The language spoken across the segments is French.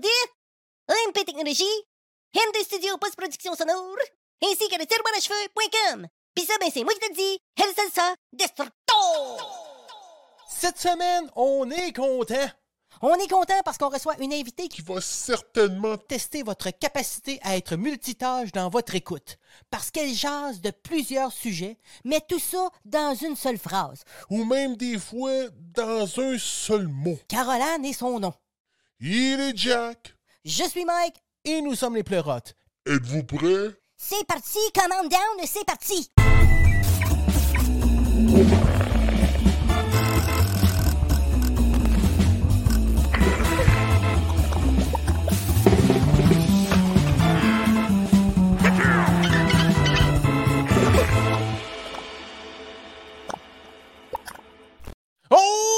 de MP Technologie, M2 Studio Post-Production Sonore, ainsi que le tiroir à cheveux.com. Pis ça, ben c'est moi qui te le dis, El Salsa Destructo! Cette semaine, on est content On est content parce qu'on reçoit une invitée qui qui va certainement tester votre capacité à être multitâche dans votre écoute. Parce qu'elle jase de plusieurs sujets, mais tout ça dans une seule phrase. ou même des fois dans un seul mot. Caroline est son nom. Il est Jack. Je suis Mike. et nous sommes les pleurotes. Êtes-vous prêts? C'est parti, command down, c'est parti! Oh!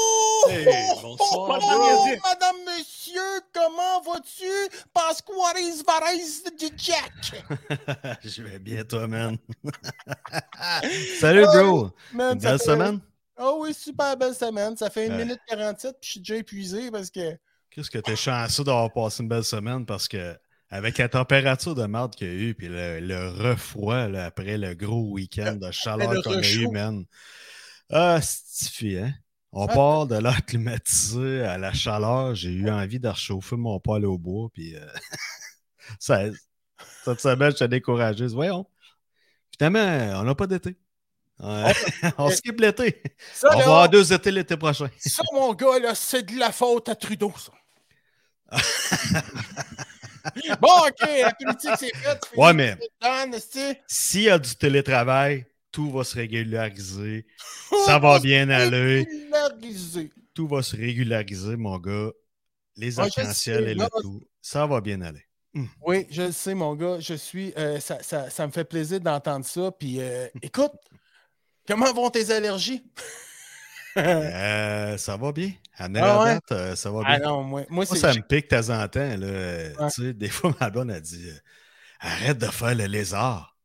Bonsoir, Madame, bro. madame, monsieur, comment vas-tu? Pasquaris Vares de Jack. Je vais bien, toi, man. Salut, bro. Man, Une ça belle fait- semaine? Oh oui, super belle semaine. Ça fait 1 Ouais. minute 47 puis je suis déjà épuisé parce que. Qu'est-ce que t'es chanceux d'avoir passé une belle semaine? Parce que avec la température de merde qu'il y a eu, puis le, le refroid là, après le gros week-end de chaleur le qu'on a eu, man. Ah, c'est hein? On Ouais. part de l'air climatisé à la chaleur. J'ai eu envie de réchauffer mon poêle au bois, puis euh, ça, cette semaine, je suis découragé. Voyons. Finalement, on n'a pas d'été. On skip l'été. Ça, On va avoir deux étés l'été prochain. ça, mon gars, là, c'est de la faute à Trudeau, ça. bon, OK, la politique, c'est fait. Ouais, mais- S'il y a du télétravail, tout va se régulariser. Ça va bien aller. Tout va se régulariser, mon gars. Les je arcs-en-ciel et le tout. Ça va bien aller. Oui, je le sais, mon gars. Je suis. euh, ça, ça- ça me fait plaisir d'entendre ça. Puis, euh, écoute, comment vont tes allergies? Euh, ça va bien. À Ah la ouais? date, ça va ah bien. non, moi, moi ça me pique de temps en temps. Là. Tu sais, des fois, ma bonne a dit Arrête de faire le lézard.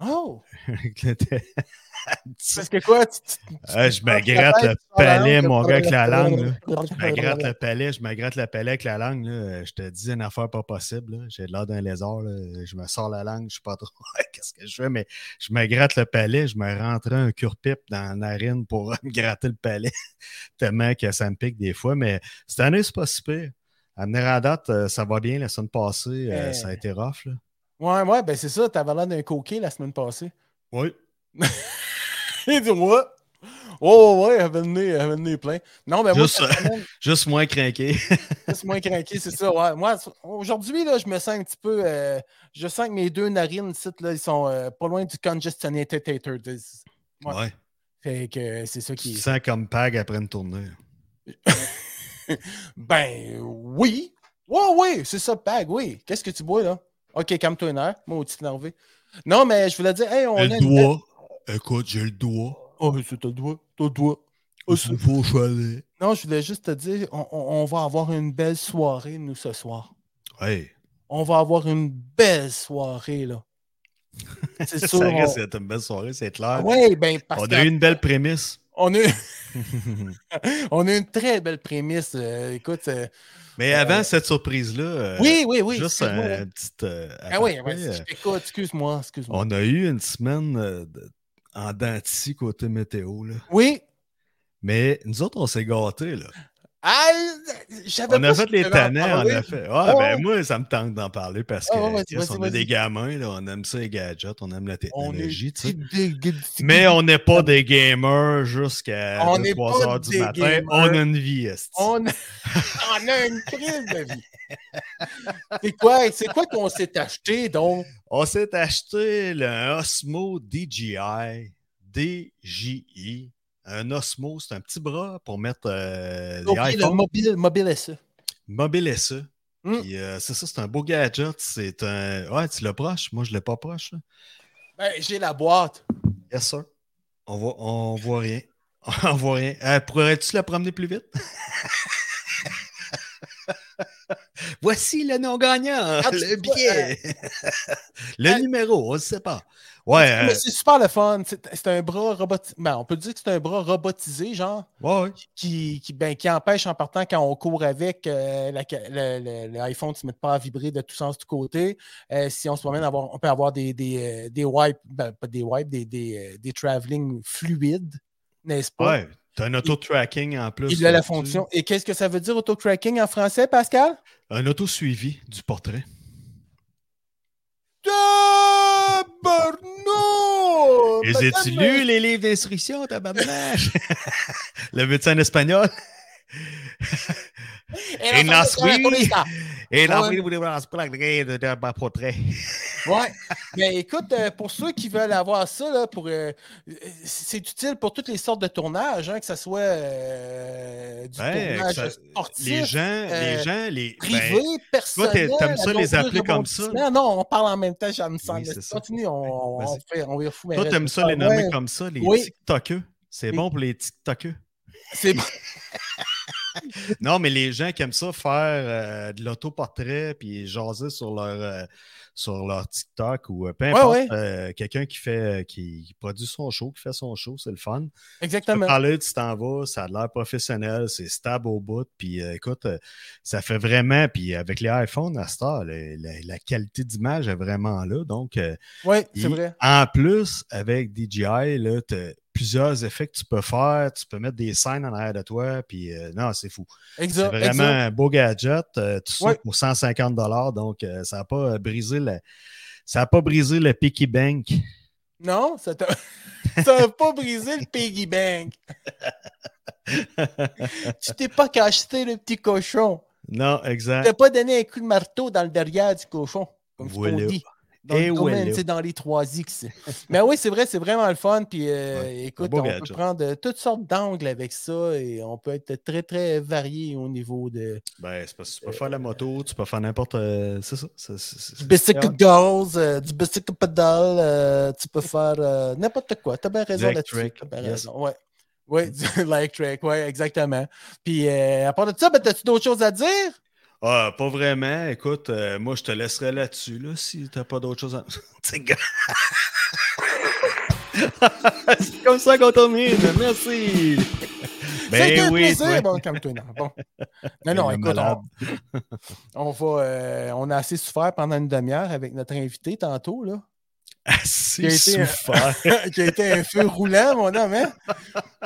Oh! Parce que quoi? tu- Ah, je me gratte le palais, mon gars, avec la langue. Je me gratte le palais, je me gratte le palais avec la langue. Je te dis une affaire pas possible. J'ai l'air d'un lézard. là. Je me sors la langue, je sais pas trop qu'est-ce que je fais, mais je me gratte le palais, je me rentrais un cure-pipe dans la narine pour me gratter le palais. Tellement que ça me pique des fois. Mais cette année, c'est pas si pire. À venir à date, euh, ça va bien. La semaine passée, euh, ça a été rough. Là. Ouais, ouais, ben c'est ça. T'avais l'air d'un coquet la semaine passée. Oui. Il dit, ouais. Oh, ouais, elle avait le nez, elle avait le nez plein. Non, ben moi, Juste, semaine, Juste moins craqué. juste moins craqué, c'est ça. Ouais. Moi, aujourd'hui, là, je me sens un petit peu. euh, je sens que mes deux narines, ici, là, ils sont euh, pas loin du congestionated tater. Ouais. Ouais. Fait que c'est ça Tu qui te sens comme Pag après une tournée. Ben oui. Ouais, oui, c'est ça, Pag, oui. Qu'est-ce que tu bois, là? Ok, calme-toi une heure, moi, petit nervé. Non, mais je voulais dire, hey, on J'ai a une-. Écoute, j'ai le doigt. Oh, c'est ton doigt, ton doigt. Oh, c'est- faut choisir. Non, je voulais juste te dire, on, va avoir une belle soirée, nous, ce soir. Ouais. On va avoir une belle soirée, là. C'est sûr. on- d'être une belle soirée, c'est clair. Oui, ben, parce On a eu une belle prémisse. on a, on a une très belle prémisse. euh, écoute, euh, Mais avant cette surprise-là, euh, oui, oui, oui. juste excuse-moi, un, là. petit. euh, Ah oui, ouais, euh, écoute, excuse-moi, excuse-moi. on a eu une semaine euh, de- en denti côté météo. Là. Oui. Mais nous autres, on s'est gâtés. Là. Ah, On a fait les tannants, on a fait. Ah, ben moi, ça me tente d'en parler parce que on a vas-y. des gamins, là, on aime ça les gadgets, on aime la On est technologie. tu sais. Mais on n'est pas des gamers jusqu'à On n'est 3 pas heures du matin. gamers. On a une vie. On a, on a une crise de vie. C'est quoi, c'est quoi qu'on s'est acheté, donc? On s'est acheté le Osmo DJI, DJI. Un Osmo, c'est un petit bras pour mettre euh, les Ok, le iPhones mobile, mobile SE. mobile SE. Hmm. Euh, c'est ça, c'est un beau gadget. C'est un. Ouais, tu l'as proche. Moi, je l'ai pas proche. là. Ben, j'ai la boîte. Yes, sir. On voit, on voit rien. On voit rien. Euh, Pourrais-tu la promener plus vite? Voici le nom gagnant, Ah, le billet. le euh, numéro, on ne sait pas. Ouais, euh, Mais c'est super le fun. C'est un bras robotisé. on peut dire que c'est un bras robotisé, genre, ouais, ouais. qui, qui, ben, qui empêche en partant quand on court avec euh, l'iPhone ne se met pas à vibrer de tous sens du côté. Euh, si on se promène, avoir- on peut avoir des, des, des wipes, ben, pas des wipes, des, des, des travelling fluides, n'est-ce pas? Ouais, t'as un auto-tracking en plus. Il a la fonction. Et qu'est-ce que ça veut dire auto-tracking en français, Pascal? Un auto-suivi du portrait. Tabarnou! Les lu les livres d'instruction, tabarnak? le médecin espagnol? Et Et Et là, vous plaindre de de ma portrait. Ouais. Mais écoute, euh, pour ceux qui veulent avoir ça, là, pour, euh, c'est utile pour toutes les sortes de tournages, hein, que ce soit euh, du Ouais, tournage ça- sportif, Les gens, les gens, les. privé, ben, personnel. t'aimes ça les appeler comme ça? Non, on parle en même temps, j'aime ça. Oui. Continue, on, on, fait, fou. toi, t'aimes ça Ah, les nommer ouais, comme ça, les Oui. TikTokers. C'est bon pour les TikTokers. C'est bon. Non, mais les gens qui aiment ça faire euh, de l'autoportrait puis jaser sur leur, euh, sur leur TikTok ou euh, peu importe, ouais. euh, quelqu'un qui fait euh, qui, produit son show, qui fait son show, c'est le fun. Tu Exactement. parler, tu t'en vas, ça a l'air professionnel, c'est stable au bout. Puis euh, écoute, ça fait vraiment, puis avec les iPhones à heure, le- la, la qualité d'image est vraiment là. Donc, euh, Oui, c'est vrai. En plus, avec DJI, là, plusieurs effets que tu peux faire. Tu peux mettre des scènes en arrière de toi. Puis euh, non, c'est fou. C'est vraiment exact. un beau gadget. euh, tout ça pour 150 Donc, euh, ça n'a pas euh, brisé le. Ça n'a pas brisé le Piggy Bank. Non, ça t'a ça a pas brisé le piggy bank. tu t'es pas cacheté le petit cochon. Non, Tu exact. t'as pas donné un coup de marteau dans le derrière du cochon, comme ce qu'on Voilà. dit. Dans Et c'est dans les 3X. Mais oui, c'est vrai, c'est vraiment le fun. Puis euh, Ouais, écoute, on peut prendre euh, toutes sortes d'angles avec ça et on peut être très, très varié au niveau de Ben, c'est parce que tu peux faire la moto, tu peux faire n'importe. euh, c'est ça. du bicycle euh, du bicycle pedal, tu peux faire n'importe quoi. Tu as bien raison là-dessus. T'as bien yes. raison. Ouais. Oui, du electric, oui, exactement. Puis à part de ça, ben, as-tu d'autres choses à dire? Ah, pas vraiment. Écoute, euh, moi, je te laisserai là-dessus, là, si t'as pas d'autre chose à. C'est comme ça qu'on termine. Merci. Ben oui, plaisir. toi. Bon, calme-toi, non. Bon. Non, non, écoute, malade. on, on va, euh, on a assez souffert pendant une demi-heure avec notre invité tantôt, là, Assez Qui a été un- souffert. qui a été un feu roulant, mon homme, hein?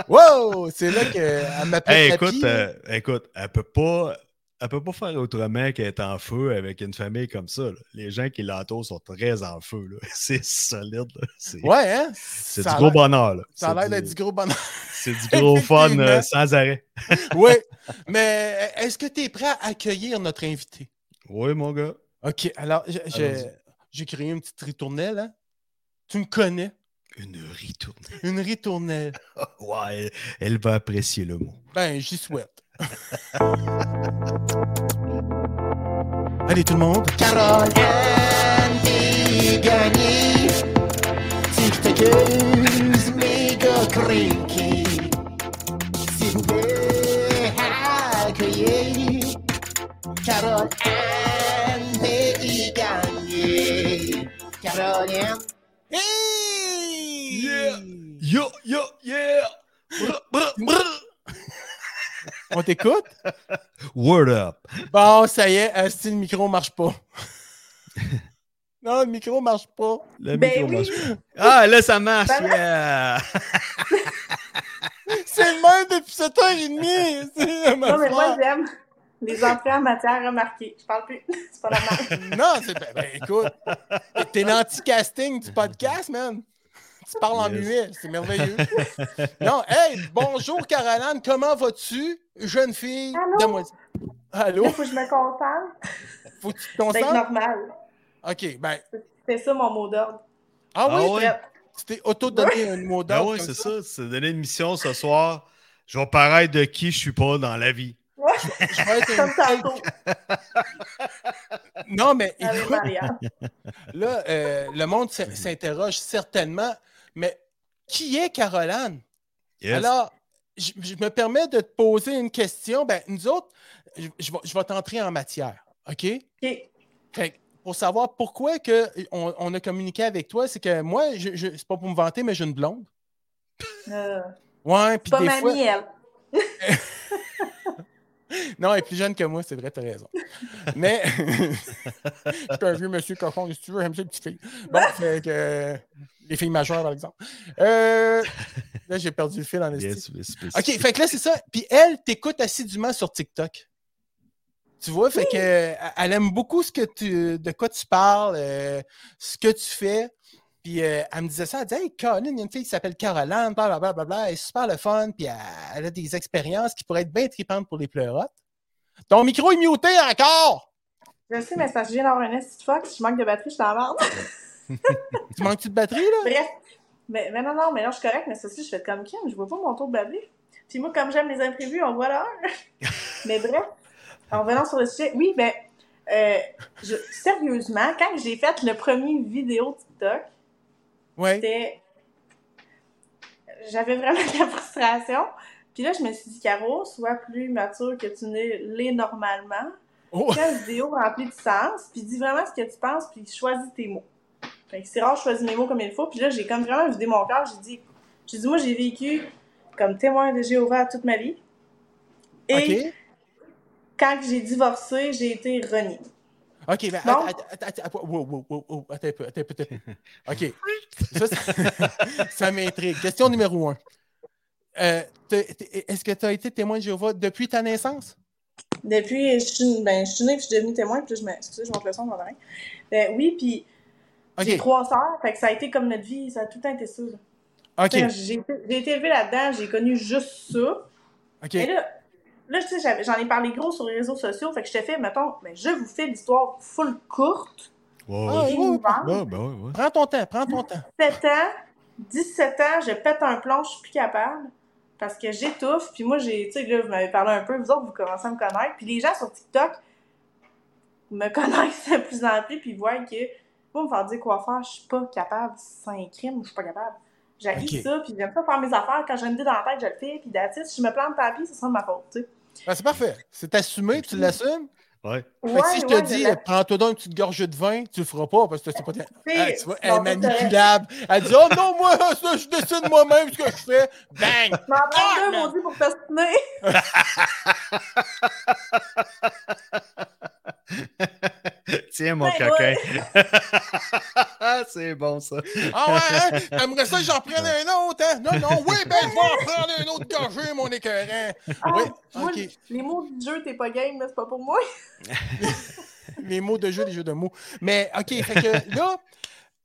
Wow! C'est là qu'elle m'appelle Hey, écoute, euh, écoute, elle peut pas. Elle peut pas faire autrement qu'être en feu avec une famille comme ça. là. Les gens qui l'entourent sont très en feu. C'est solide. C'est Ouais, hein? c'est du gros bonheur. là. Ça a l'air C'est d'être du- du gros bonheur. C'est du gros fun euh, sans arrêt. oui. Mais euh, est-ce que tu es prêt à accueillir notre invité? Oui, mon gars. OK. Alors, j'ai créé une petite ritournelle, hein? Tu me connais. Une ritournelle. Une ritournelle. Ouais, elle, elle va apprécier le mot. Ben, j'y souhaite. Allez, tout le monde. Carole Andy Gagné. TikTokeuse méga crinky. S'il vous plaît, accueillez Carole Andy Gagné. Carole Andy. Hey! Yeah! Yo, yo, yeah! Brr, brr, brr. On t'écoute? Word up! Bon, ça y est, asti, le micro marche pas. non, le micro marche pas. Le Ben micro oui. marche pas. Ah, là, ça marche! Ben- Yeah! C'est le même depuis 7h30. C'est ma Non, mais moi, j'aime les entrées en matière remarquées. Je parle plus. C'est pas normal. Non, c'est. Ben, ben, écoute, t'es l'anti-casting du podcast, man. Tu parles en muet, c'est merveilleux. non, hey, bonjour Caroline, comment vas-tu, jeune fille? Allô? Allô? Il faut que je me concentre. Faut que tu te C'est concentres? normal. Ok, ben. C'est ça mon mot d'ordre. Ah oui, Ah ouais? tu t'es auto-donné un mot Ben d'ordre. ouais, comme c'est ça. ça. C'est donné une mission ce soir. Je vais paraître de qui je suis pas dans la vie. Ouais, Je vais être comme un- tantôt Non, mais écoute. Là, euh, le monde s'interroge certainement, mais qui est Caroline? Yes. Alors, je, je me permets de te poser une question. Ben, nous autres, je, je vais, je vais t'entrer en matière. OK? OK. Fait que pour savoir pourquoi que on, on a communiqué avec toi, c'est que moi, je, je- c'est pas pour me vanter, mais j'ai une blonde. Euh, Ouais, puis pas des mamie, fois. elle. Non, elle est plus jeune que moi, c'est vrai, t'as raison. Mais je suis un vieux monsieur cochon, si tu veux, j'aime ça les petites filles. Bon, fait que euh, les filles majeures, par exemple. Euh, là, j'ai perdu le fil en spécifique. OK, fait que là, c'est ça. Puis elle t'écoute assidûment sur TikTok. Tu vois, fait que elle aime beaucoup ce que tu, de quoi tu parles, euh, ce que tu fais. Puis euh, elle me disait ça, elle disait Hey, Colin, il y a une fille qui s'appelle Caroline, blablabla, bla, bla, bla, elle est super le fun, puis elle, elle a des expériences qui pourraient être bien tripantes pour les pleurotes. Ton micro est muté encore! Je sais, mais je viens d'avoir un. Si je manque de batterie, je t'en. Tu manques-tu de batterie, là? Bref. Mais, mais non, non, mais là, je suis correcte, mais ceci, je fais comme Kim, je vois pas mon taux de batterie. Puis moi, comme j'aime les imprévus, on voit l'heure. mais bref, en revenant sur le sujet, oui, ben, euh, je- sérieusement, quand j'ai fait le premier vidéo TikTok, Ouais. c'était. J'avais vraiment de la frustration. Puis là, je me suis dit, Caro, sois plus mature que tu l'es normalement. Oh. Fais une vidéo remplie de sens, puis dis vraiment ce que tu penses, puis choisis tes mots. Fait que c'est rare, je choisis mes mots comme il faut. Puis là, j'ai comme vraiment vidé mon cœur. J'ai dit, j'ai dit, moi, j'ai vécu comme témoin de Jéhovah toute ma vie. Et quand j'ai divorcé, j'ai été reniée. OK, Bon. attends, attends, attends, attends, wow, wow, wow, wow, attends. OK. Ça, ça, ça m'intrigue. Question numéro un. Euh, Est-ce que tu as été témoin de Jéhovah depuis ta naissance? Depuis, je suis, ben, je suis née, puis je suis devenue témoin, puis je me, excusez, je monte le son. Ben oui, puis j'ai OK. trois sœurs, fait que ça a été comme notre vie, ça a tout le temps été ça. J'ai été- j'ai élevée là-dedans, j'ai connu juste ça. OK. Et là, là, tu sais, j'en ai parlé gros sur les réseaux sociaux, fait que je te fais, mettons, ben, je vous fais l'histoire full courte. Ah. Ouais, ben ouais, ouais. Prends ton temps, prends ton temps. 7 ans, 17 ans, je pète un plomb, je suis plus capable. Parce que j'étouffe, puis moi, j'ai, tu sais, là, vous m'avez parlé un peu, vous autres, vous commencez à me connaître. Puis les gens sur TikTok me connaissent de plus en plus, puis ils voient que, moi, me faire dire quoi faire, je suis pas capable. C'est un crime, je suis pas capable. J'ai ça, puis j'aime pas faire mes affaires. Quand j'ai une idée dans la tête, je le fais, puis it. Si je me plante pis, ce sera de ma faute, tu sais. Ben, c'est parfait. C'est assumé, tu l'assumes? Ouais. Fait que si je te ouais, dis, prends-toi donc une petite gorgée de vin, tu le feras pas parce que c'est pas. ta- Ah, tu vois, elle est manipulable. Elle dit Oh non, moi, ça, je décide moi-même ce que je fais. Bang! Je m'en prends Ah, deux, man. maudit, pour t'ostiner. Tiens, mon Ben, coquin. c'est bon, ça. Ah ouais, hein? T'aimerais ça que j'en prenne un autre, hein? Non, non, oui, ben, je vais en prendre un autre gorgée, mon écœurant. Ah, Oui, les mots du jeu, t'es pas game, là, c'est pas pour moi. Les mots de jeu, les jeux de mots. Mais, OK, fait que là,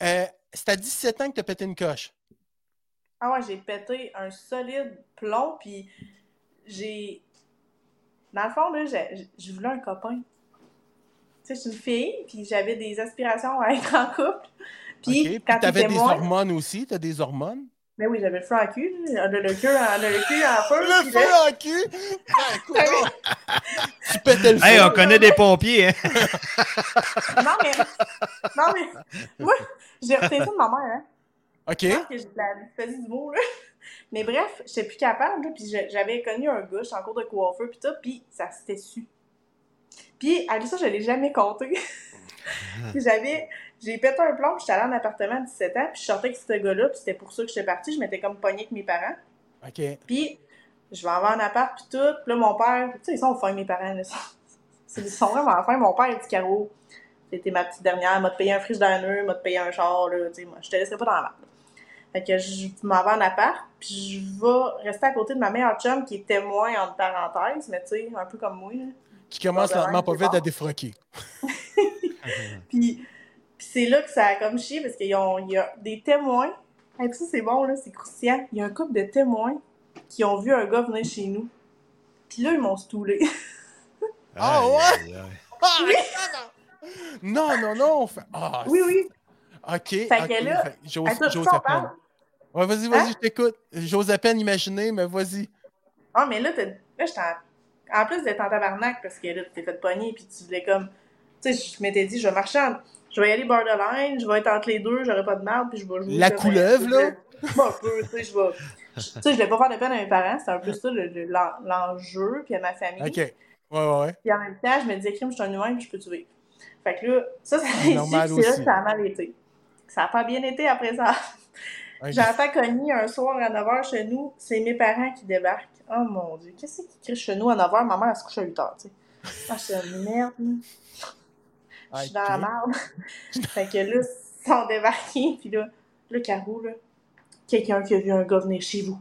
euh, c'est à 17 ans que t'as pété une coche. Ah ouais, j'ai pété un solide plomb, puis j'ai... Dans le fond, là, j'ai- je voulais un copain. Tu sais, je suis une fille, puis j'avais des aspirations à être en couple. Puis, OK? Puis quand t'avais t'étais des hormones aussi, t'as des hormones? Mais oui, j'avais le feu en cul, le, le, cul en, le, le cul en feu. Le puis feu là- en cul! Ben, tu pétais le feu. Hey, on connaît des pompiers, hein? Non, mais... Non, mais... Moi, j'ai retenu ça de ma mère, hein. OK? Je pense que j'ai de la dysphasie du mot, là. Mais bref, j'étais plus capable, là, puis je- j'avais connu un gars, en cours de coiffeur, puis tout, puis ça s'était su. Puis, à ça, je l'ai jamais compté. j'avais... J'ai pété un plomb, puis j'étais allée en appartement à 17 ans, puis je sortais avec ce gars-là, puis c'était pour ça que j'étais partie, je m'étais comme pognée avec mes parents. OK. Puis, je vais avoir un appart, puis tout, puis là, mon père... Tu sais, ils sont fins, mes parents, là. Ils sont vraiment fins. Mon père, il dit, Caro, c'était ma petite dernière, m'a payé un frigidaire, m'a payé un char, là, tu sais, moi, je te laisserai pas dans la merde. Fait que je m'en vais en appart, puis je vais rester à côté de ma meilleure chum qui est témoin entre parenthèses, mais tu sais, un peu comme moi. Là. Qui commence lentement pas vite à défroquer. Puis, c'est là que ça a comme chié parce qu'il y a des témoins. Et puis ça, c'est bon, là, c'est croustillant. Il y a un couple de témoins qui ont vu un gars venir chez nous. Puis là, ils m'ont stoulé. Ah, ouais? aïe, aïe. Ah, non, non, non. Fait... Ah, oui, oui. OK. Fait que là, J'ose à peine. Ouais, vas-y, vas-y, Hein? je t'écoute. J'ose à peine imaginer, mais vas-y. Ah, mais là, là j'étais en... en plus d'être en tabarnak parce que là, tu t'es fait pogner puis tu voulais comme. Tu sais, je m'étais dit, je vais marcher en. Je vais y aller borderline, je vais être entre les deux, j'aurai pas de merde, puis je vais jouer. La couleuvre, là? Bon, un peu, tu sais, je vais. Tu sais, je voulais pas faire de peine à mes parents, c'était un peu ça le- le- l'en- l'enjeu, puis à ma famille. OK. Ouais, ouais, ouais. Puis en même temps, je me disais, crime, je suis un humain, puis je peux tuer. Fait que là, ça, ça a été Normal c'est là que ça a mal été. Ça n'a pas bien été après ça. J'entends cogner un soir à 9h chez nous, c'est mes parents qui débarquent. Oh mon dieu, qu'est-ce qui crie chez nous à 9h? Ma mère, elle se couche à 8h, tu sais. Ah, je suis une merde. Je suis dans la merde. fait que là, ils sont débarqués, puis là, là, Caro, là, quelqu'un qui a vu un gars venir chez vous.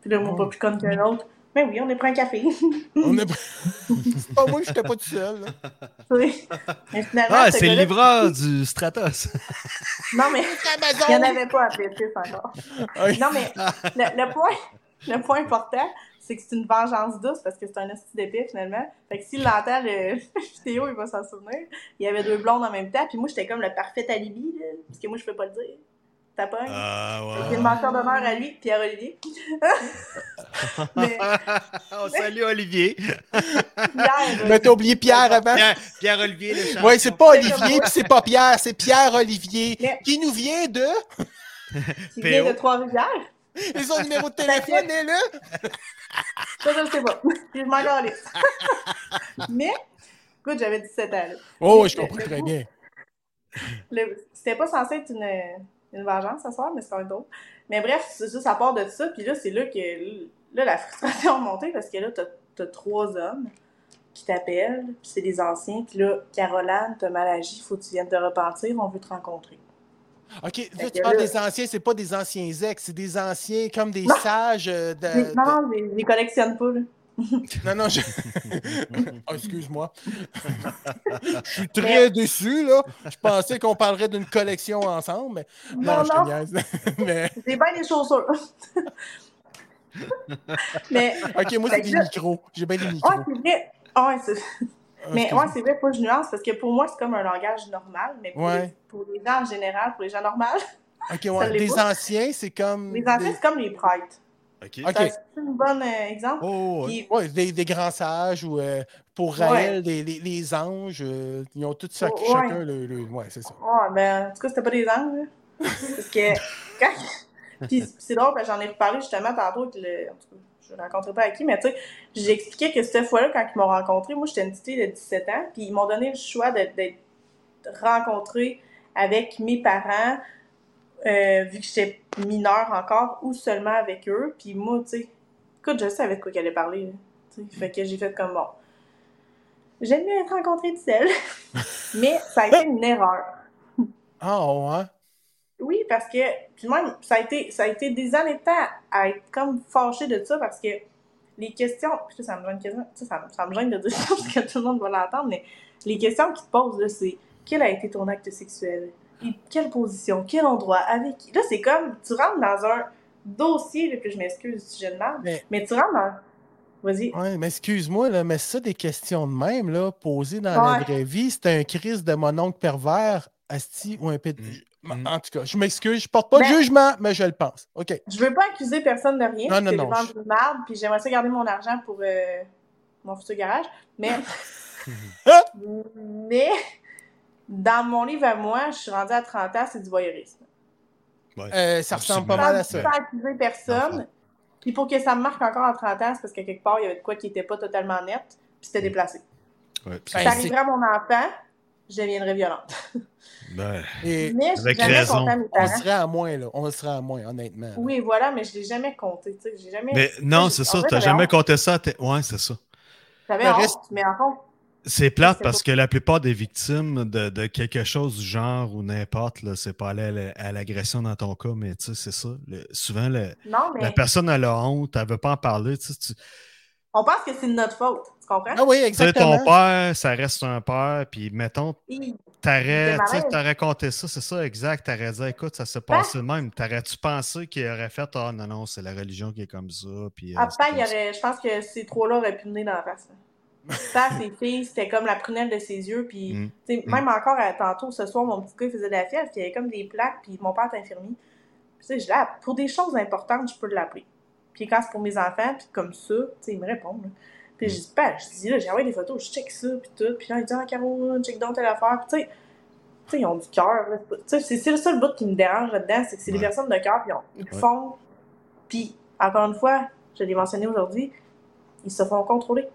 Puis là, moi, Oh. pas plus conne qu'un autre. Mais oui, on est pris un café. On est... c'est pas moi, j'étais pas tout seul. là. oui. Mais finalement, Ah, ce c'est le gars-là- livreur du Stratos. Non, mais il n'y en avait pas à Pétis encore. Non, mais le, le point, le point important, c'est que c'est une vengeance douce parce que c'est un esti d'épée finalement. Fait que s'il l'entend, le vidéo, il va s'en souvenir. Il y avait deux blondes en même temps, puis moi, j'étais comme le parfait alibi, là, parce que moi, je peux pas le dire. T'as pas? Ah, J'ai le menteur d'honneur à lui, Pierre-Olivier. mais On salue Olivier. euh, Mais t'as oublié Pierre avant? Pierre, Pierre-Olivier, le. Ouais, c'est pas Olivier, puis c'est pas Pierre, c'est Pierre-Olivier, Mais- qui nous vient de. qui vient de Trois-Rivières? Et son numéro de téléphone est là. Ça, je le sais pas. Puis je m'en calisse. mais, écoute, j'avais 17 ans, là. Oh, je comprends très bien. Le- C'était pas censé être une, une vengeance ce soir, mais c'est quand même drôle. Mais bref, c'est ça, ça part de ça. Puis là, c'est là que là, la frustration a monté parce que là, t'as as trois hommes qui t'appellent, puis c'est des anciens. Puis là, Caroline, t'as mal agi, faut que tu viennes te repentir, on veut te rencontrer. OK, là, tu parles là- des anciens, c'est pas des anciens ex, c'est des anciens comme des Non. sages euh, de. Mais- non, non, je les- collectionne pas, là. de- Non, non, je. Ah, excuse-moi. je suis très déçu, là. Je pensais qu'on parlerait d'une collection ensemble, mais. Non, Non, je te mais. j'ai bien des chaussures. mais, OK, moi, c'est des là- micros. J'ai bien des micros. c'est vrai. Ah Ouais, c'est- Ah, Mais excuse-moi. ouais, c'est vrai, faut que je nuance parce que pour moi, c'est comme un langage normal, mais pour, Ouais. les, pour les gens en général, pour les gens normaux, OK, ça ouais. pas. anciens, c'est comme. les anciens, des- c'est comme les prêtres. OK. OK. Ça, C'est un bon euh, exemple. Oh. Puis, Ouais, des, des grands sages ou euh, pour. Raël, des, les, les anges, euh, ils ont tous chac- Ouais. chacun le, le- Ouais, c'est ça. ouais, ben, en tout cas, c'était pas des anges. là. parce que quand. Puis c'est drôle, j'en ai reparlé justement tantôt avec le. En tout cas, je ne rencontrais pas avec qui, mais tu sais, j'expliquais que cette fois-là, quand ils m'ont rencontré, moi, j'étais une petite fille de 17 ans, puis ils m'ont donné le choix d'être rencontrée avec mes parents, euh, vu que j'étais mineure encore, ou seulement avec eux. Puis moi, tu sais, écoute, je savais de quoi qu'elle allait parler. là. Fait que j'ai fait comme bon. J'aime mieux être rencontrée de seule. mais ça a été une erreur. Ah, ouais? Oui, parce que, puis même, ça a été, ça a été des années de temps à être comme fâchée de ça parce que les questions, puis ça, me gêne quasiment- ça, me- ça me gêne de dire ça parce que tout le monde va l'entendre, mais les questions qu'ils te posent, là, c'est quel a été ton acte sexuel? Et quelle position? Quel endroit? Avec qui? Là, c'est comme, tu rentres dans un dossier, là, puis je m'excuse du sujet de mal, Mais- mais tu rentres dans. Vas-y. Ouais, mais excuse-moi, là, mais ça, des questions de même, là, posées dans la vraie vie, c'est un crise de mon oncle pervers, asti ou un pét... Mm. En tout cas, je m'excuse, je porte pas de Ben- jugement, mais je le pense. OK. Je veux pas accuser personne de rien, Non, non, non, je je- puis j'aimerais ça garder mon argent pour euh, mon futur garage, mais... mais, dans mon livre à moi, je suis rendue à 30 ans, c'est du voyeurisme. Euh, ça ressemble pas mal à ça. accuser personne, puis pour que ça me marque encore à 30 ans, c'est parce que quelque part, il y avait de quoi qui était pas totalement net, puis c'était déplacé. Ouais, puis Ben, ça arriverait à mon enfant, je deviendrais violente. ben, Et Mais je Avec jamais raison. compté à mes on serait à moins, là. On serait à moins, honnêtement. là. Oui, voilà, mais je l'ai jamais compté, tu sais, j'ai jamais... mais non, c'est ça. T'as j'avais jamais honte. compté ça. à tes- Ouais, c'est ça. J'avais honte, reste- mais en fond, C'est plate parce que la plupart des victimes de, de quelque chose du genre ou n'importe, là, c'est pas aller à la- à l'agression dans ton cas, mais tu sais, c'est ça. Le- souvent, le- non, mais la personne a la honte, elle veut pas en parler. Tu sais, tu- on pense que c'est de notre faute, tu comprends? Ah oui, tu sais, exactement. ton père, ça reste un père, puis mettons, t'aurais, compté ça, c'est ça, exact. T'aurais dit, écoute, ça s'est passé de même. T'aurais-tu pensé qu'il aurait fait, ah non, non, c'est la religion qui est comme ça, puis. euh, Après, c'est il y aurait, je pense que ces trois-là auraient pu mener dans la face. Ça, ses filles, c'était comme la prunelle de ses yeux. Puis, Mm. tu sais, même encore à, tantôt, ce soir, mon petit gars, faisait de la fièvre, puis il y avait comme des plaques, puis mon père est infirmier. Puis, tu sais, je l'app- pour des choses importantes, je peux l'appeler. Puis quand c'est pour mes enfants, puis comme ça, tu sais, il me répond. là. Puis je dis, pas, je dis, là, j'ai envoyé des photos, je check ça, puis tout. Puis là, il dit, ah, Caro, check donc telle affaire. Puis, tu sais, tu sais, ils ont du cœur. là. Tu sais, c'est c'est le seul bout qui me dérange là-dedans, c'est que c'est des Ouais. personnes de cœur, puis ils le Ouais. font. Puis, encore une fois, je l'ai mentionné aujourd'hui, ils se font contrôler.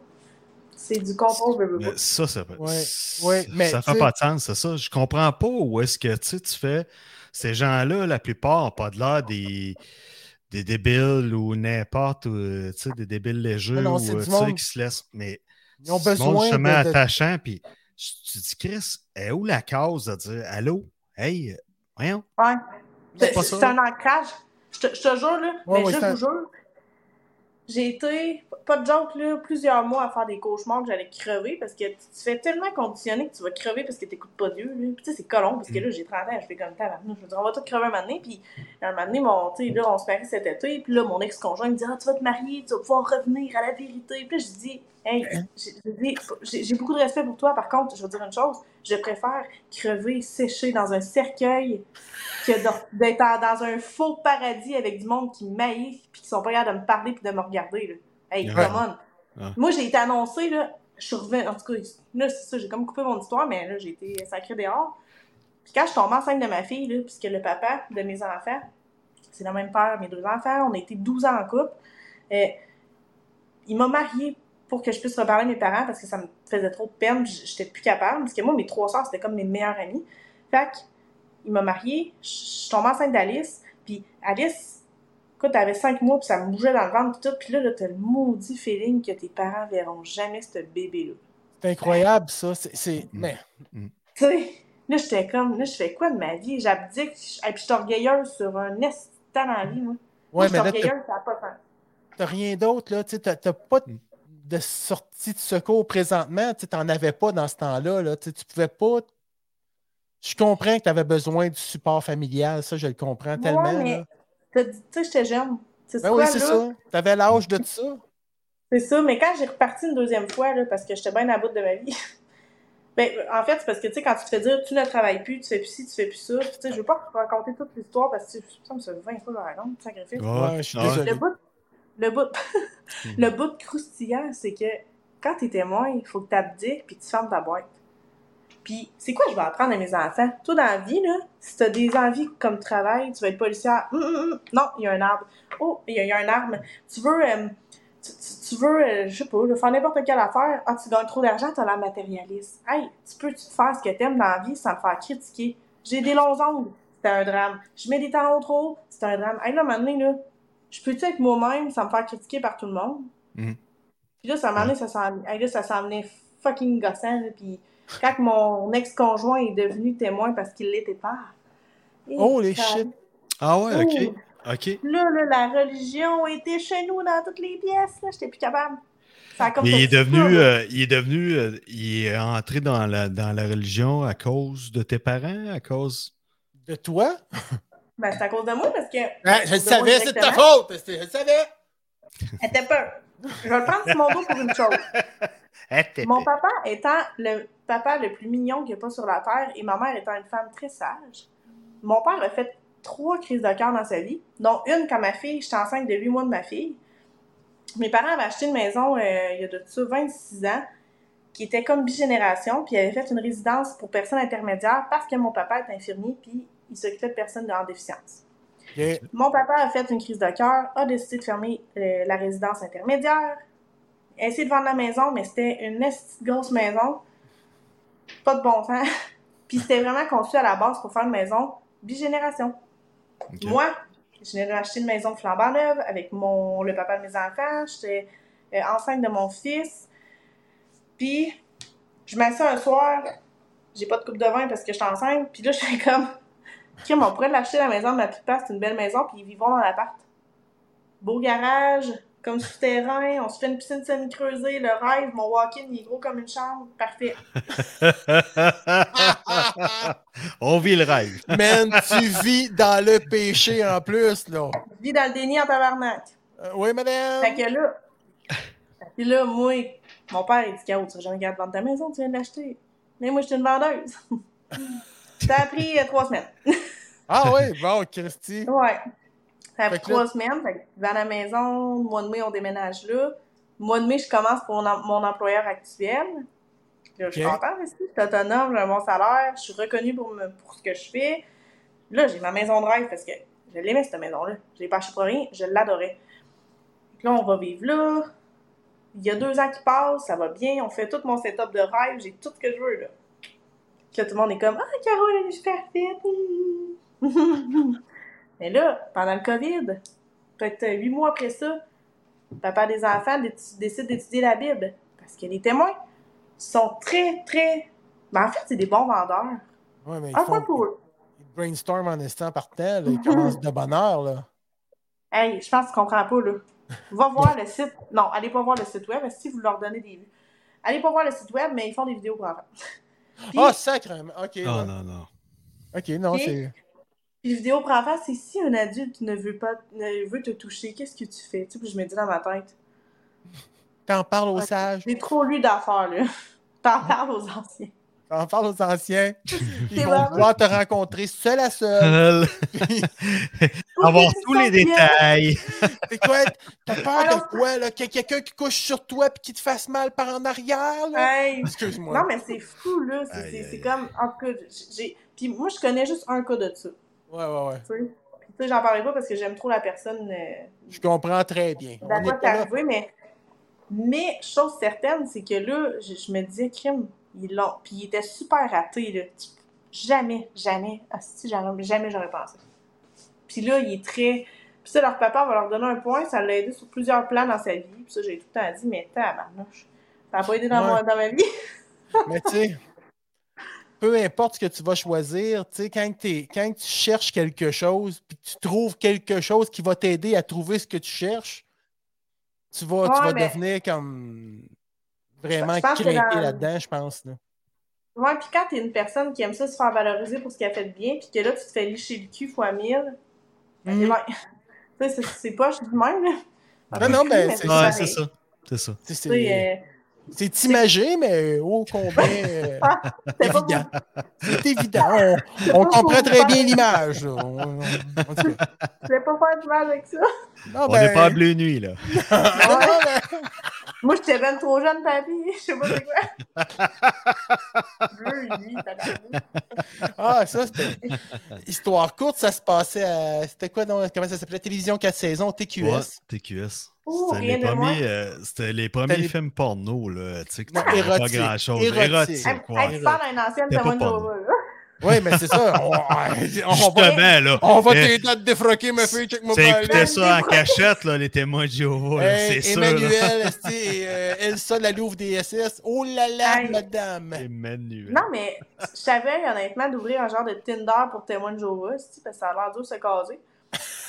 C'est du contrôle, veux, veux pas. Mais ça, ça, Ouais, ça ouais, mais ça fait pas de sens, c'est ça. Je comprends pas où est-ce que tu sais, tu fais. Ces gens-là, la plupart, n'ont pas de l'air des, des débiles ou n'importe, euh, tu sais, des débiles légers Non, ou euh, du monde- qui se laissent. Mais Ils ont du monde besoin justement de- de- attachant, puis tu dis, Chris, est où la cause de dire Allô, hey, euh, voyons, Ouais. c'est un ancrage. Je te, je te jure, là, Ouais, mais ouais, je vous jure, j'ai été, pas de joke, là, plusieurs mois à faire des cauchemars que j'allais crever parce que tu te fais tellement conditionner que tu vas crever parce que t'écoutes pas Dieu. Là. Puis tu sais, c'est colon parce que là, j'ai 30 ans, je fais comme tabarnak. Je veux dire, on va tous crever un moment donné. Puis un moment donné, mon, là, on se marie cet été. Puis là, mon ex-conjoint me dit, ah, tu vas te marier, tu vas pouvoir revenir à la vérité. Puis là, je dis, hey, j'ai j'ai beaucoup de respect pour toi. Par contre, je veux dire une chose, je préfère crever séché dans un cercueil que d'être dans un faux paradis avec du monde qui maïf puis qui sont pas capables de me parler puis de me regarder. Là. Hey, Ouais. come on. Ouais. Moi, j'ai été annoncée, là, je suis revenue, en tout cas, là, c'est ça, j'ai comme coupé mon histoire, mais là, j'ai été sacrée dehors. Puis quand je suis tombée enceinte de ma fille, là, puisque le papa de mes enfants, c'est le même père, mes deux enfants, on a été 12 ans en couple, euh, il m'a mariée pour que je puisse reparler à mes parents parce que ça me faisait trop de peine, puis j'étais plus capable, parce que moi, mes trois sœurs, c'était comme mes meilleures amies. Fait que, il m'a mariée, je suis tombée enceinte d'Alice, puis Alice, écoute, elle avait cinq mois, puis ça me bougeait dans le ventre, puis tout, puis là, là t'as le maudit feeling que tes parents verront jamais ce bébé-là. C'est incroyable, ça. C'est, c'est- Mm. mais Tu sais, là, j'étais comme, là, je fais quoi de ma vie? J'abdique, et puis je suis orgueilleuse sur un est dans la vie, moi. moi, ouais, je mais suis t'as, orgueilleuse, ça n'a pas de sens. t'as rien d'autre, là. Tu sais, t'as, t'as pas Mm. De sortie de secours présentement. Tu t'en avais pas dans ce temps-là. Là. Tu tu pouvais pas. Je comprends que tu avais besoin du support familial, ça, je le comprends tellement. Ouais, mais, tu sais, j'étais jeune. C'est Ben quoi, oui, c'est là? ça. Tu avais l'âge de ça. C'est ça, mais quand j'ai reparti une deuxième fois, là, parce que j'étais bien à bout de ma vie, ben, en fait, c'est parce que, tu sais, quand tu te fais dire, tu ne travailles plus, tu fais plus ci, tu fais plus ça, tu sais, je veux pas raconter toute l'histoire parce que ça me fait 20 fois dans la langue, sacrifice. Ouais, je suis ouais. désolé. Le bout, le bout, le bout croustillant, c'est que quand t'es témoin, il faut que t'abdiques puis tu fermes ta boîte. Puis, c'est quoi je vais apprendre à mes enfants? Toi, dans la vie, là, si t'as des envies comme travail, tu vas être policière. Hum, hum, hum. Non, il y a un arbre. Oh, il y a, il y a un arbre. Tu veux, euh, tu, tu- tu veux, euh, je sais pas, faire n'importe quelle affaire. Ah, tu gagnes trop d'argent, t'as l'air matérialiste. Hey, tu peux tu faire ce que t'aimes dans la vie sans te faire critiquer. J'ai des longs ongles, c'est un drame. Je mets des talons trop hauts, c'est un drame. Hey, là, maintenant, là, je peux-tu être moi-même sans me faire critiquer par tout le monde? Mhm. Puis là, ça m'a amené, ça s'en hey, là, ça s'en venait fucking gossant. Là, puis quand mon ex-conjoint est devenu témoin parce qu'il l'était pas. Oh, les ça- shit. Ah ouais, ok. Ouh. Ok. Là, là, la religion était chez nous dans toutes les pièces. Là, j'étais plus capable. Ça a comme Mais il est devenu, euh, il est devenu, euh, il est entré dans la, dans la religion à cause de tes parents, à cause. De toi? Ben, c'est à cause de moi parce que. Je le savais, c'est de ta faute. Je le savais. Elle était peur. Je vais le prendre sur mon dos pour une chose. Mon papa étant le papa le plus mignon qu'il n'y a pas sur la terre et ma mère étant une femme très sage, mon père a fait trois crises de cœur dans sa vie, dont une quand ma fille, j'étais enceinte de 8 mois de ma fille. Mes parents avaient acheté une maison euh, il y a de ça 26 ans qui était comme bigénération, puis ils avaient fait une résidence pour personnes intermédiaires parce que mon papa est infirmier, puis il s'occupait de personnes en déficience. Mon papa a fait une crise de cœur, a décidé de fermer euh, la résidence intermédiaire, a essayé de vendre la maison, mais c'était une grosse maison. Pas de bon sens. Puis c'était vraiment conçu à la base pour faire une maison bigénération. Moi, je venais d'acheter une maison flambant neuve avec mon, le papa de mes enfants. J'étais euh, enceinte de mon fils. Puis, je m'assois un soir, j'ai pas de coupe de vin parce que j'étais enceinte. Puis là, je comme, Kim, on pourrait l'acheter la maison de ma petite place, c'est une belle maison, puis ils vivront dans l'appart. Beau garage, comme souterrain, on se fait une piscine semi-creusée, le rêve, mon walk-in, il est gros comme une chambre, parfait. On vit le rêve. Man, tu vis dans le péché en plus, là. Je vis dans le déni en tabarnak. Euh, oui, madame. Fait que là, puis là, moi, mon père, il dit, Caro, tu vas jamais garder vendre ta maison, tu viens de l'acheter. Mais moi, je suis une vendeuse. Ça a pris euh, trois semaines. Ah oui, bon, Christy. Ouais. Ça a Fait pris là- trois semaines. Fait que dans la maison, mois de mai, on déménage là. Mois de mai, je commence pour mon, em- mon employeur actuel. Là, je suis contente ici. Je suis autonome, j'ai un bon salaire. Je suis reconnue pour, me- pour ce que je fais. Là, j'ai ma maison de rêve parce que je l'aimais, cette maison-là. Je l'ai pas acheté pour rien. Je l'adorais. Là, on va vivre là. il y a deux ans qui passent, ça va bien, on fait tout mon setup de rêve, j'ai tout ce que je veux, là. Là, tout le monde est comme, ah, Caro, elle est super fit. Mais là, pendant le COVID, peut-être euh, huit mois après ça, le papa des enfants dé- décide d'étudier la Bible. Parce que les témoins sont très, très. Ben, en fait, c'est des bons vendeurs. Ouais, mais ils, Un font, point pour eux. ils brainstorm en instant par. Là, ils commencent de bonne heure. Là. Hey, je pense que tu comprends pas, là. Va voir le site. Non, allez pas voir le site web, si vous leur donnez des vues. Allez pas voir le site web, mais ils font des vidéos pour enfants. Puis, Ah, sacrément. OK. Oh là. non, non. OK, non, c'est. puis vidéo pour enfants, c'est si un adulte ne veut pas ne veut te toucher, qu'est-ce que tu fais? Tu sais, puis je me dis dans ma tête. T'en parles aux sages, J'ai trop lu d'affaires, là. T'en parles aux anciens. T'en parles aux anciens. Ils vont pouvoir te rencontrer seul à seul. Avoir Pour tous les détails. C'est quoi? T'as peur Alors- de quoi, là? Qu'il y a quelqu'un qui couche sur toi et qui te fasse mal par en arrière, là? Hey, Excuse-moi. Non, mais c'est fou, là. C'est Aïe, c'est- aïe, c'est aïe. comme. En tout cas, j'ai. Puis moi, je connais juste un cas de ça. Ouais, ouais, ouais. Tu sais? Puis, tu sais, j'en parlais pas parce que j'aime trop la personne. Euh, Je comprends très bien. On pas t'es arrivé, mais. Mais, chose certaine, c'est que là, je, je me disais, crime, ils l'ont. Puis il était super raté, là. Jamais, jamais. Ah, si, jamais, jamais j'aurais pensé. Puis là, il est très. Puis ça, leur papa va leur donner un point, ça l'a aidé sur plusieurs plans dans sa vie. Puis ça, j'ai tout le temps dit, mais tabarnouche. Ça n'a pas aidé dans, Ouais. mon- dans ma vie. Mais tu sais, peu importe ce que tu vas choisir, tu sais, quand, quand tu cherches quelque chose, puis tu trouves quelque chose qui va t'aider à trouver ce que tu cherches, tu vas, tu vas mais- devenir comme vraiment Je dans- là-dedans, je pense. Là. Ouais, puis quand t'es une personne qui aime ça se faire valoriser pour ce qu'elle fait de bien, puis que là, tu te fais licher le cul fois mille, ben, sais, c'est- pas du même, là. Non, non, ben, Mais c'est- Ouais, ça. C'est ça. C'est euh, c'est imagé, mais ô combien euh, c'est pas évident. C'est évident. On, on comprend très bien l'image. On-. Je vais pas faire du mal avec ça. Non, On ben, n'est pas à bleu nuit, là. non, non, ben, Moi, j'étais ben trop jeune, papy. Je sais pas c'est quoi. Bleu, tabarnak. Ah, ça, c'était. Histoire courte, ça se passait à. C'était quoi, donc, comment ça s'appelait? Télévision 4 saisons, TQS. Ouais, TQS. Oh, C'était rien les euh, c'était les premiers C'était les- films porno, là. Tu sais, que tu pas grand-chose. érotique. Érotique, Hey, quoi. hey, tu parles à un ancien C'était témoin de. Oui, mais c'est ça. On, on va, Justement, là. on va t'aider à te défroquer, ma fille. Check-moi Tu pas. écoutais ça en cachette, là, les témoins de Jéhovah, Hey, c'est sûr. Emmanuel, et, euh, Elsa, la Louve des SS. Oh là là, Hey. madame. Emmanuel. Non, mais je savais honnêtement d'ouvrir un genre de Tinder pour témoin de Jéhovah, parce que ça a l'air dur de se caser.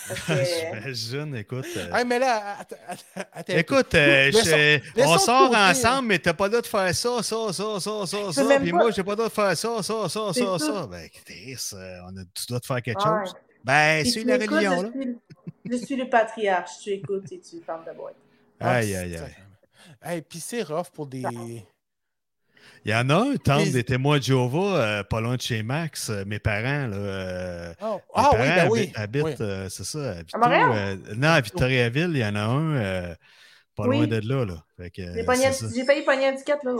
J'imagine, écoute. euh, Hey, mais là, attends. Écoute, euh, je- on de sort ensemble, mais t'as pas droit de faire ça, ça, ça, ça, ça, ça. Puis pas- moi, j'ai pas droit de faire ça, ça, ça, ça, ça. ça. Ben, Chris, on a, tu dois te faire quelque Ouais. chose. Ben, c'est la religion, là. je suis, le patriarche, tu écoutes et tu fermes ta boîte. Aïe, aïe, aïe. Hey, puis c'est rough pour des. Il y en a un, temple Les- des témoins de Jéhovah, euh, pas loin de chez Max, euh, mes parents, là. euh, Oh. mes Ah oui, parents ben habi- oui. habitent, oui. euh, c'est ça, à Vito, Montréal? euh, non, à Victoriaville, il y en a un, euh, pas Oui. loin de là, là. Fait que, J'ai failli pogner un ticket, là.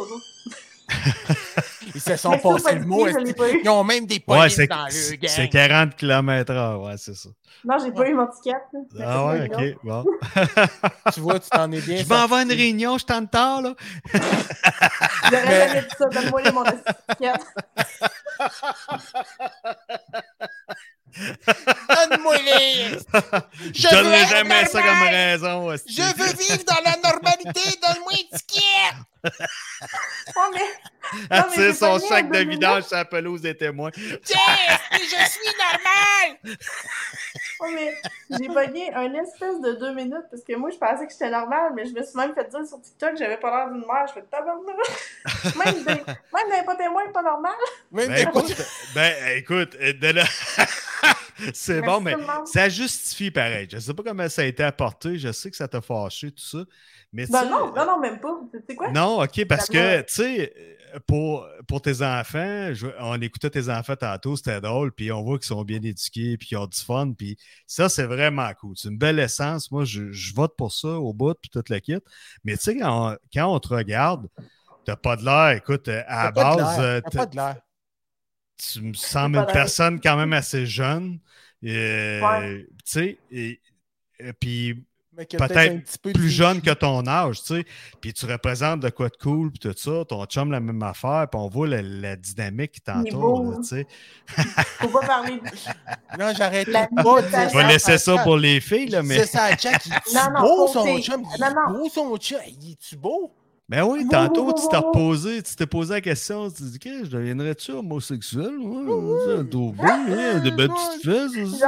Ils se sont passés pas le mot. Ils ont même des Ouais, poignées c'est dans le c'est gang? 40 km/h, ouais, c'est ça. Non, j'ai pas eu mon ticket. Ah ouais, ok, bon. Tu vois, tu t'en es bien. Je m'en vais à une réunion, je t'en tard, là. J'aurais Mais- jamais dit ça. Donne-moi les mon ticket. Donne-moi les. Je veux donnerai être jamais ça normal. comme raison. hostie. Je veux vivre dans la normalité. Donne-moi un ticket. Mais. Non, mais tire j'ai son sac de vidange sur la pelouse des témoins. Tiens, esti, je suis normal. Oh, mais j'ai pogné un espèce de deux minutes parce que moi, je pensais que j'étais normale, mais je me suis même fait dire sur TikTok que j'avais pas l'air d'une mère. Je fais tabarnak. même des, même des pas témoins, pas normal. Même Ben écoute, ben, écoute, euh, de là- c'est bon, mais ça justifie pareil. Je sais pas comment ça a été apporté. Je sais que ça t'a fâché, tout ça. Mais Ben non, non, non, même pas. Sais quoi? Non, OK, parce que, tu sais, pour, pour tes enfants, je- on écoutait tes enfants tantôt, c'était drôle, puis on voit qu'ils sont bien éduqués, puis qu'ils ont du fun, puis ça, c'est vraiment cool. C'est une belle essence. Moi, je, je vote pour ça au bout, puis tout le kit. Mais tu sais, quand on, quand on te regarde, t'as pas de l'air, écoute, euh, à la base, euh, t'as t'as- pas de l'air. Tu me sembles une personne quand même assez jeune. Ouais. Tu sais, et, et puis peut-être plus jeune que ton âge, tu sais. Puis tu représentes de quoi de cool, puis tout ça. Ton chum, la même affaire, puis on voit la, la dynamique qui est t'entoure, tu sais. Faut pas parler de... Non, j'arrête La pas de vie de dire ta On va Non, laisser ça pour les filles, là, mais... C'est ça, Jack. Il est Non, non, beau, son chum? Il non, est non. beau, son chum? Il est-tu beau? Ben oui, tantôt, tu t'es reposé, tu t'es posé la question, tu t'es dit, que je deviendrais-tu homosexuel? Un dos beau, hein, de belles petites fesses,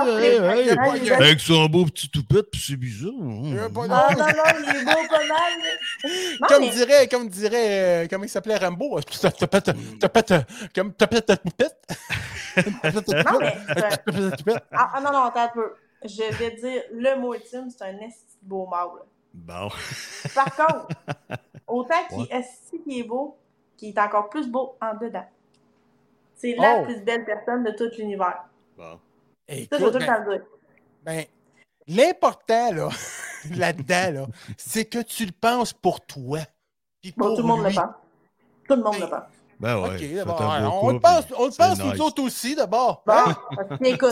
avec son beau petit toupette, puis c'est bizarre. Il y a hein. pas de- Ah non, non, il est beau pas mal. Non, Comme dirait, comme dirait, euh, comment il s'appelait Rambo? euh, T'as t'as t'as pète, comme t'as pète ta poupette. T'as pète ta Non, mais... T'as poupette. Ah, ah, non, non, attends un peu. Je vais dire, le mot ultime, c'est un esti beau mâle. Bon. Par contre, autant qu'il Ouais. esti qui est beau, qu'il est encore plus beau en dedans. C'est la Oh. plus belle personne de tout l'univers. Bon. Ça, je tout le ben, temps le dire. ben, l'important, là, là-dedans, là, c'est que tu le penses pour toi. Puis Bon, pour tout le monde lui. le pense. Tout le monde Ben, le pense. Ben ouais. OK, faites d'abord. un beau alors, On le pense, on le c'est pense nice. nous autres aussi, d'abord. Bon, Hein?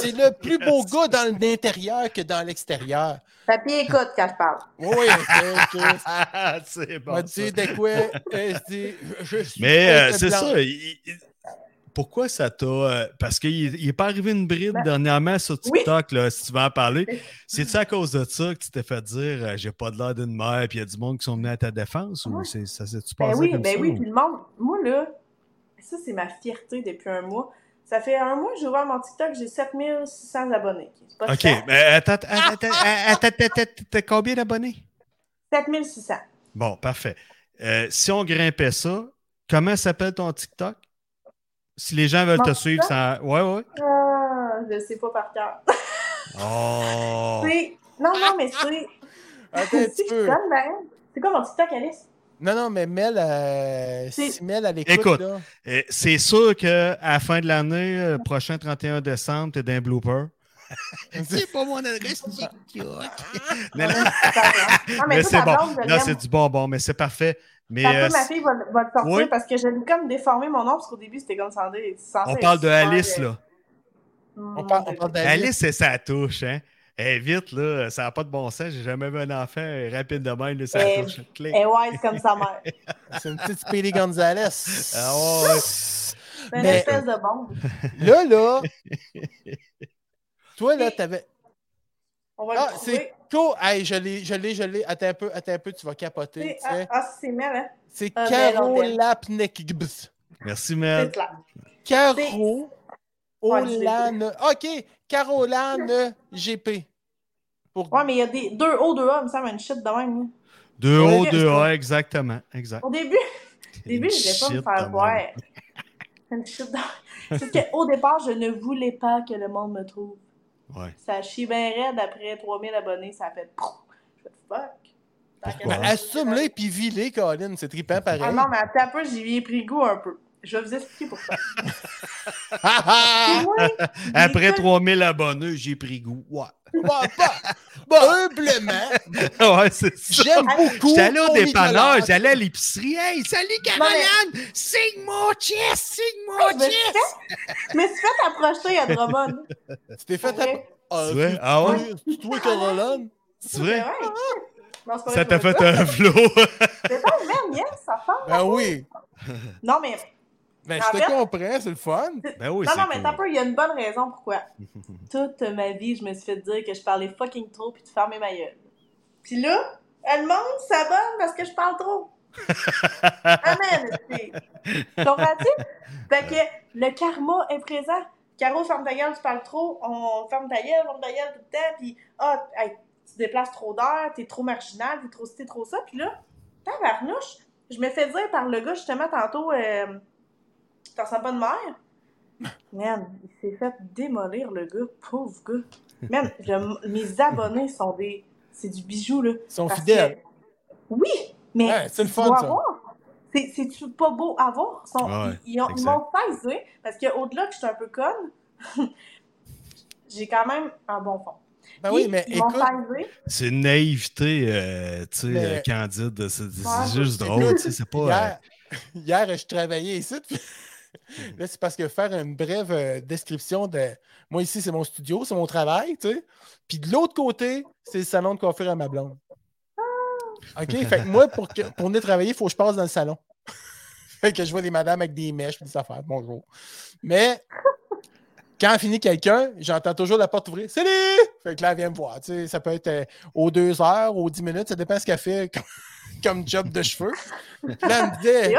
C'est le plus beau gars dans l'intérieur que dans l'extérieur. Papier écoute quand je parle. Oui, Ah, c'est bon. de quoi? Je dis, je suis Mais euh, c'est ça. il- il- pourquoi ça t'a. euh, parce qu'il n'est pas arrivé une bride Ben, dernièrement sur oui. TikTok, là, si tu veux en parler. C'est-tu à cause de ça que tu t'es fait dire euh, j'ai pas de l'air d'une mère, puis il y a du monde qui sont venus à ta défense, ou Ouais. c'est- ça s'est-tu Ben passé oui, comme ben ça? oui, ou- puis le monde, moi là, ça c'est ma fierté depuis un mois. Ça fait un mois que j'ai ouvert mon TikTok, j'ai 7600 abonnés. Pas Ok, mais attends, attends, attends, combien d'abonnés? 7600. Bon, parfait. Euh, si on grimpait ça, comment s'appelle ton TikTok? Si les gens veulent Mon te suivre, ça. Ouais, ouais. Ah, je sais pas par cœur. Oh! Non, non, mais c'est. Attends Si je donne, ben, C'est quoi mon TikTok, Alice? Non, non, mais Mel, euh, si Mel, elle écoute, Écoute. là, Euh, C'est sûr qu'à la fin de l'année, euh, prochain 31 décembre, t'es d'un blooper. C'est pas mon adresse mais c'est bon. l'aime. c'est du bonbon, mais c'est parfait. Mais euh, ma fille va, va le sortir Oui. parce que j'ai comme déformé mon nom parce qu'au début, c'était comme censé on parle de Alice, là. on parle, on parle d'Alice. Alice, c'est sa touche, hein? Eh, vite, là, ça n'a pas de bon sens. J'ai jamais vu un enfant euh, rapide de même, là, sa Eh, touche. Clic. Elle est wise comme sa mère. C'est une petite Speedy Gonzalez. Ah ouais. C'est une Mais- espèce de bombe. Là, là, toi, là, t'avais. On va Ah, c'est cool. Hey, je l'ai, je l'ai, je l'ai. Attends un peu, attends un peu, tu vas capoter. Tu Ah, sais. ah, c'est Mel, hein? C'est Ah, Caro. Merci, Mel. Caro Olane. OK, Caroline GP. Pour... Ouais, mais il y a des deux hauts, deux A, il me semble, une shit de même. Deux hauts, deux. A, exactement. Exact. Au début, au début, je voulais pas me faire voir. Une shit de C'est qu'au départ, je ne voulais pas que le monde me trouve. Ouais. Ça a chié bien raide après 3000 abonnés, ça a fait pouf. Je fais fuck. Ça. Assume-les puis vis-les, Colin. C'est trippant pareil. Ah non, mais attends un peu, j'y ai pris goût un peu. Je vais vous expliquer pourquoi. Ah, Moi, Après j'écoute- 3000 abonnés, j'ai pris goût. Ouais. Bon, pas- bon, humblement, ouais, c'est ça. j'aime beaucoup. Allé au dépanneur, j'allais à l'épicerie. Hey, salut Caroline! Signe mon chest! Signe mon chest! fait- je me suis fait approcher à Drummond. Tu t'es fait vrai. Ah, c'est- Ah ouais? C'est toi, Caroline? C'est vrai? Ouais. Non, pas Ça vrai, t'a fait un flow. C'est pas même, yes, ça fait. Ben oui. Non, mais Ben, En je te fait- comprends, c'est le fun. Ben oui, non, non, mais cool. t'as peu, il y a une bonne raison pourquoi. Toute ma vie, je me suis fait dire que je parlais fucking trop puis de fermer ma gueule. Puis là, le monde s'abonne parce que je parle trop. Amen, esti. Comprends-tu? Fait que le karma est présent. Caro, ferme ta gueule, tu parles trop. On ferme ta gueule, ferme ta gueule tout le temps. Puis, ah, hey, tu déplaces trop d'heures, t'es trop marginal, t'es trop ci, t'es trop ça. Puis là, tabarnouche, je me fais dire par le gars, justement, tantôt, euh, t'en sens pas de mère? Man, il s'est fait démolir, le gars. Pauvre gars. Man, je- mes abonnés sont des... C'est du bijou, là. Ils sont fidèles. que- Oui, mais Ouais, c'est le fun, ça. C'est- C'est-tu pas beau à voir? Ils sont- Ouais, ils, m'ont saisi, parce qu'au-delà que je suis un peu conne, j'ai quand même un bon fond. Ben oui, mais ils m'ont écoute. C'est une naïveté, euh, tu sais, Mais- euh, candide. C'est Ouais, juste drôle, tu sais, c'est pas... euh, hier, hier, je travaillais ici. puis- Là, c'est parce que faire une brève euh, description de. Moi, ici, c'est mon studio, c'est mon travail, tu sais. Puis de l'autre côté, c'est le salon de coiffure à ma blonde. OK? Fait que moi, pour, que, pour venir travailler, il faut que je passe dans le salon. fait que je vois des madames avec des mèches, des affaires. Bonjour. Mais quand finit quelqu'un, j'entends toujours la porte ouvrir. Salut! Fait que là, elle vient me voir. Tu sais, ça peut être euh, aux deux heures, aux dix minutes, ça dépend ce qu'elle fait comme, comme job de cheveux. Puis là, elle me disait.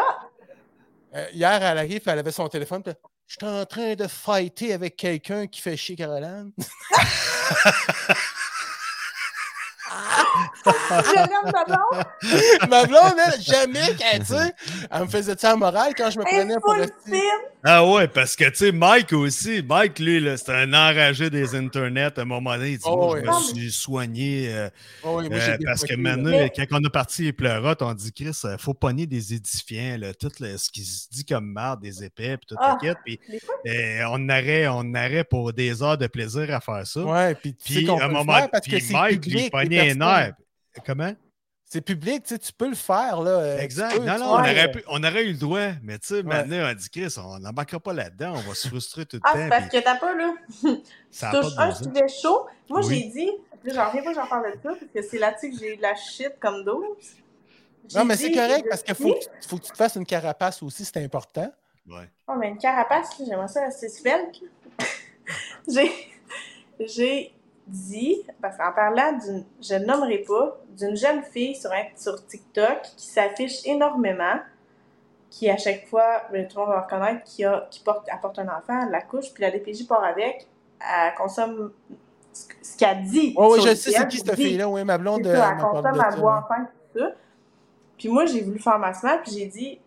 Euh, hier, elle arrive, elle avait son téléphone. Je suis en train de fighter avec quelqu'un qui fait chier Caroline. Je l'aime ta blonde. Ma blonde, elle, jamais qu'elle, tu sais, elle me faisait ça à morale quand je me prenais pour film. Ah ouais, parce que, tu sais, Mike aussi, Mike, lui, là, c'est un enragé des internets. À un moment donné, il dit, Oh, moi, ouais. je me suis soigné euh, Oh, oui, moi, euh, parce que maintenant, Mais- quand on a parti les pleurotes, on dit, Chris, il faut pogner des édifiants, là, tout le- ce qui se dit comme marre, des épais, puis tout Ah, le kit, puis euh, on aurait, on aurait pour des heures de plaisir à faire ça. Ouais, puis Puis, à un le moment, c'est Mike, lui, pognait un nerf. Comment? C'est public, tu sais, tu peux le faire, là. euh, Exact. peux, non, non, on aurait, pu- on aurait eu le droit, mais tu sais, maintenant, on dit, Chris, on n'embarquera pas là-dedans, on va se frustrer tout le Ah, temps. c'est parce puis que t'as pas, là. ça de un sujet chaud. Moi, Oui. j'ai dit, j'en reviens pas que j'en parle de ça, parce que c'est là-dessus que j'ai eu de la shit comme 12. Non, mais c'est correct parce qu'il faut, que tu- faut que tu te fasses une carapace aussi, c'est important. Ouais. Oh, mais une carapace, j'aimerais ça rester svelte. là. j'ai, j'ai dit, parce qu'en parlant d'une, je ne nommerai pas, d'une jeune fille sur, un- sur TikTok qui s'affiche énormément, qui à chaque fois, ben, tout le monde va reconnaître, qui, a, qui porte, apporte un enfant, la couche, puis la DPJ part avec, elle consomme ce ce qu'elle dit. Oui, oui, je sais c'est qui cette fille-là, oui, ma blonde. C'est euh, ça, elle consomme, de elle ça, boit enceinte, tout ça. Puis moi, j'ai voulu faire ma semaine, puis j'ai dit,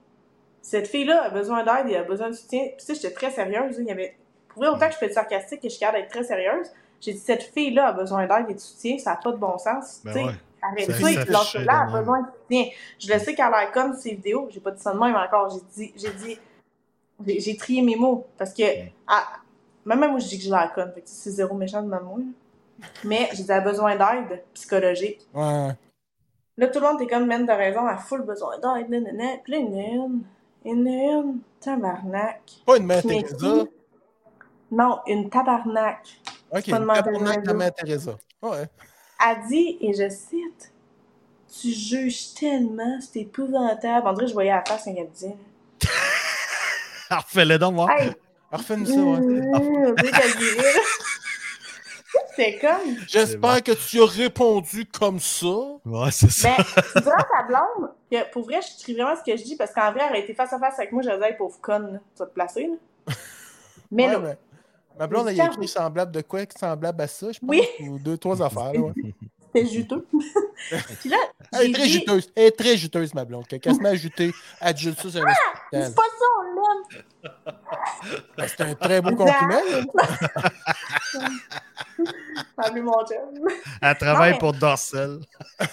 cette fille-là a besoin d'aide et a besoin de soutien. Puis tu sais, j'étais très sérieuse. là, Il y avait... Pour vrai, autant que je peux être sarcastique et je capable d'être très sérieuse, j'ai dit, cette fille-là a besoin d'aide et de soutien, ça n'a pas de bon sens. Ben tu sais, ouais. arrête Ça ça, s'affiche lâche-la, elle de a besoin de soutien. Je le sais qu'elle a l'air comme ses vidéos, j'ai pas dit ça de même encore, j'ai dit, j'ai dit, j'ai- trié mes mots, parce que, ah, même moi, je dis que je la conne, fait que c'est zéro méchant de ma moi. là. Mais j'ai dit, elle a besoin d'aide psychologique. Ouais. Là, tout le monde était comme, man, t'as raison, elle a full besoin d'aide, nanana. Puis là, une, en a une, tabarnak. Pas une mère Non, une tabarnak. Ok, tabarnak Teresa. mère Teresa. Ouais. A dit, et je cite, Tu juges tellement, c'est épouvantable. Que je voyais la face quand elle disait. Refais-le donc, moi. Hey! Refais-nous ça, ouais. Qu'elle dirait, là. C'est comme. J'espère que tu as répondu comme ça. Ouais, c'est ça. Ben, tu diras à ta blonde que pour vrai, je trie vraiment ce que je dis parce qu'en vrai, elle a été face à face avec moi, je disais, pauvre conne, tu vas te placer, là. Mais Ouais, là, mais Ma blonde, elle a écrit semblable de quoi semblable à ça, je pense. Oui. Ou deux, trois affaires. là, ouais. c'était juteux. Puis là, Elle est très dit, juteuse. Elle est très juteuse, ma blonde. Quand elle se met à juter, elle jute ça sur un c'est pas ça, on l'aime. Ben, C'est un très beau compliment. là. T'as vu mon chum. Elle travaille mais- pour Dorsel.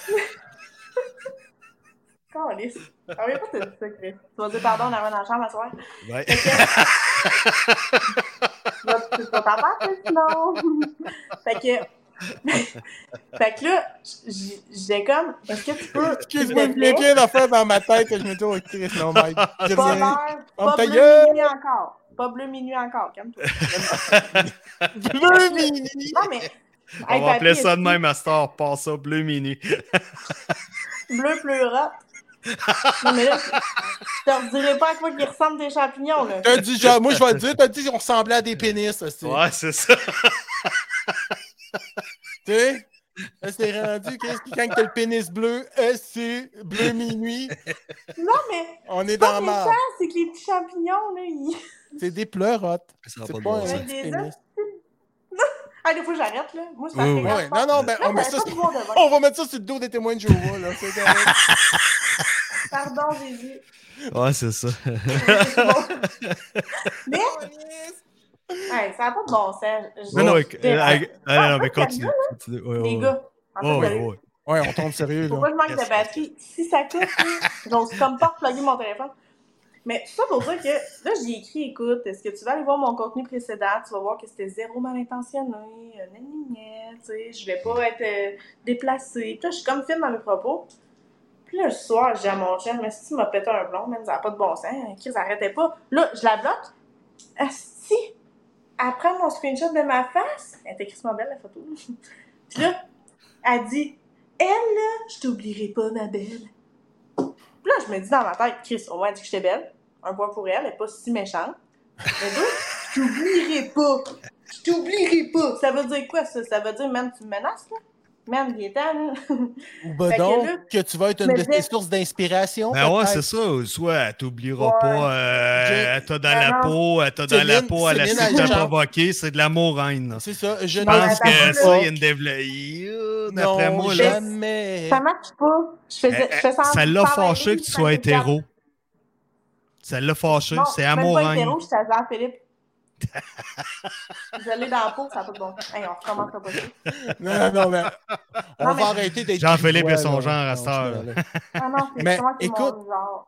Calice. Ah oui, pas dire ça, Chris. Tu vas dire pardon, on arrive dans la chambre à soir. Ouais. Tu vas tu vas t'en battre, sinon. fait que. fait que là, j'ai comme. Est-ce que tu peux. Excuse-moi, a plaît, plein d'affaires dans ma tête et je me dis, oh, Chris, non, Mike. Je Pas On pas bleu minuit encore. Pas bleu minuit encore, calme-toi. Bleu mini. Non, mais. On Hey, va appeler ça de même à Star, passe ça bleu minuit. que Bleu pleurote. Non, mais là, je te redirai pas à quoi qu'ils ressemblent tes champignons, là. T'as dit, genre, moi, je vais le dire, t'as dit qu'on ressemblait à des pénis. aussi. Ouais, c'est ça. Tu sais? Là, c'est rendu, qu'est-ce que- quand t'as le pénis bleu, c'est bleu minuit, Non, mais. on est Pas dans marre. c'est que les petits champignons, là, ils. C'est des pleurotes. C'est pas pas bon un petit des pénis. Ah, des fois, j'arrête, là. Moi, ça Oui, fait Ouais, non, non, ben, Là, on met ça. On va mettre ça sur le dos des témoins de Jéhovah, là. C'est. Pardon, Jésus. Ouais, c'est ça. Mais, ça n'a pas de bon sens. Non, euh, euh, ah, non, mais pas continue. Les ouais, gars, en ouais. fait, Ouais, on tombe sérieux, que je manque de batterie? Si ça coupe, j'ose comme pas reploguer mon téléphone. Mais tout ça pour dire que là, j'ai écrit, écoute, est-ce que tu vas aller voir mon contenu précédent? Tu vas voir que c'était zéro mal intentionné, euh, tu sais, je vais pas être euh, déplacée. Puis là, je suis comme fine dans mes propos. Puis là, le soir, dis à mon chien, mais si tu m'as pété un blond, même, ça n'a pas de bon sens. Hein, Chris, arrêtait pas. Là, je la bloque. Si, elle prend mon screenshot de ma face. Elle était crissement belle, la photo. Puis là, elle dit, elle, là, je t'oublierai pas, ma belle. Puis là, je me dis dans ma tête, Chris, au moins, elle dit que j'étais belle. Un point pour elle, elle est pas si méchante. Mais deux, je t'oublierai pas. Je t'oublierai pas. Ça veut dire quoi, ça? Ça veut dire, man, tu me menaces, là? Man, il est temps, là. Ou ben que donc, là, que tu vas être une de tes sources d'inspiration. Ben ouais, c'est ça. Soit elle t'oubliera Ouais. pas, euh, Je- elle t'a dans Ben la non. peau, elle t'a dans la peau, elle a te chante. provoquer, c'est de l'amour haine. là. C'est ça. Je Je pense que ça, il y a une développement. D'après Non, moi, là, jamais. Ça marche pas. Je faisais, je fais ça l'a fâché que tu sois hétéro. Ça l'a fâché, c'est je suis même amour haine. j'étais à Jean-Philippe. Je l'ai dans la peau, ça n'a pas de bon sens. Hey, on recommence pas ça. Non, non, non, mais on Non, va mais- arrêter d'être. Jean-Philippe et son là. genre à Non, cette heure, désolé. Ah non, c'est écoute- mon genre.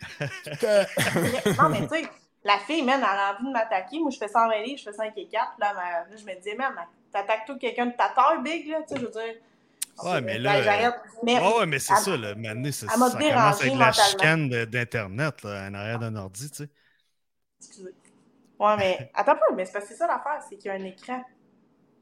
Non, mais tu sais, la fille, man, elle a envie de m'attaquer. Moi, je fais 120 livres, je fais 5 et 4. Là, ma- je me disais, man, t'attaques tout quelqu'un de ta taille, big, là, tu sais, je veux dire. Ouais, mais là. Mais Ouais, ouais, mais c'est ça, là. Maintenant, ça m'a commence dérangé avec la chicane d'Internet, là, en arrière d'un ordi, tu sais. Excusez. Ouais, mais attends un peu, mais c'est parce que c'est ça l'affaire, c'est qu'il y a un écran.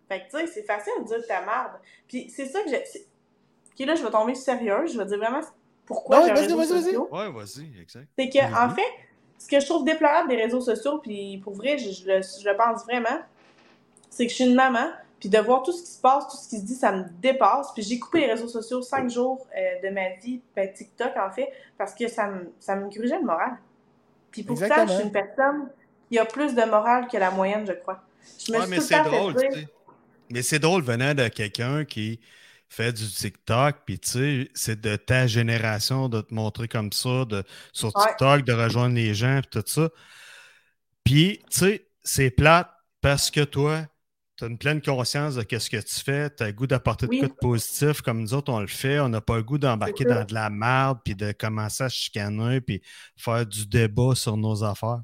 Fait que, tu sais, c'est facile de dire ta merde. Puis c'est ça que j'ai. Ok, là, je vais tomber sérieuse. Je vais dire vraiment pourquoi Ouais, j'ai vas-y, vas-y. Ouais, vas-y, exact. C'est que, en fait, ce que je trouve déplorable des réseaux sociaux, puis pour vrai, je, je le, je le pense vraiment, c'est que je suis une maman, puis de voir tout ce qui se passe, tout ce qui se dit, ça me dépasse. Puis j'ai coupé les réseaux sociaux cinq jours euh, de ma vie, ben, TikTok en fait, parce que ça me, ça me grugeait le moral. Puis pourtant, Exactement. je suis une personne qui a plus de morale que la moyenne, je crois. Je me Ouais, suis mais c'est drôle, tu sais. Mais c'est drôle venant de quelqu'un qui fait du TikTok, puis tu sais, c'est de ta génération de te montrer comme ça, de, sur Ouais. TikTok, de rejoindre les gens, puis tout ça. Puis, tu sais, c'est plate parce que toi, tu as une pleine conscience de ce que tu fais, tu as le goût d'apporter Oui. de quoi de positif, comme nous autres, on le fait. On n'a pas le goût d'embarquer dans de la merde, puis de commencer à chicaner, puis faire du débat sur nos affaires.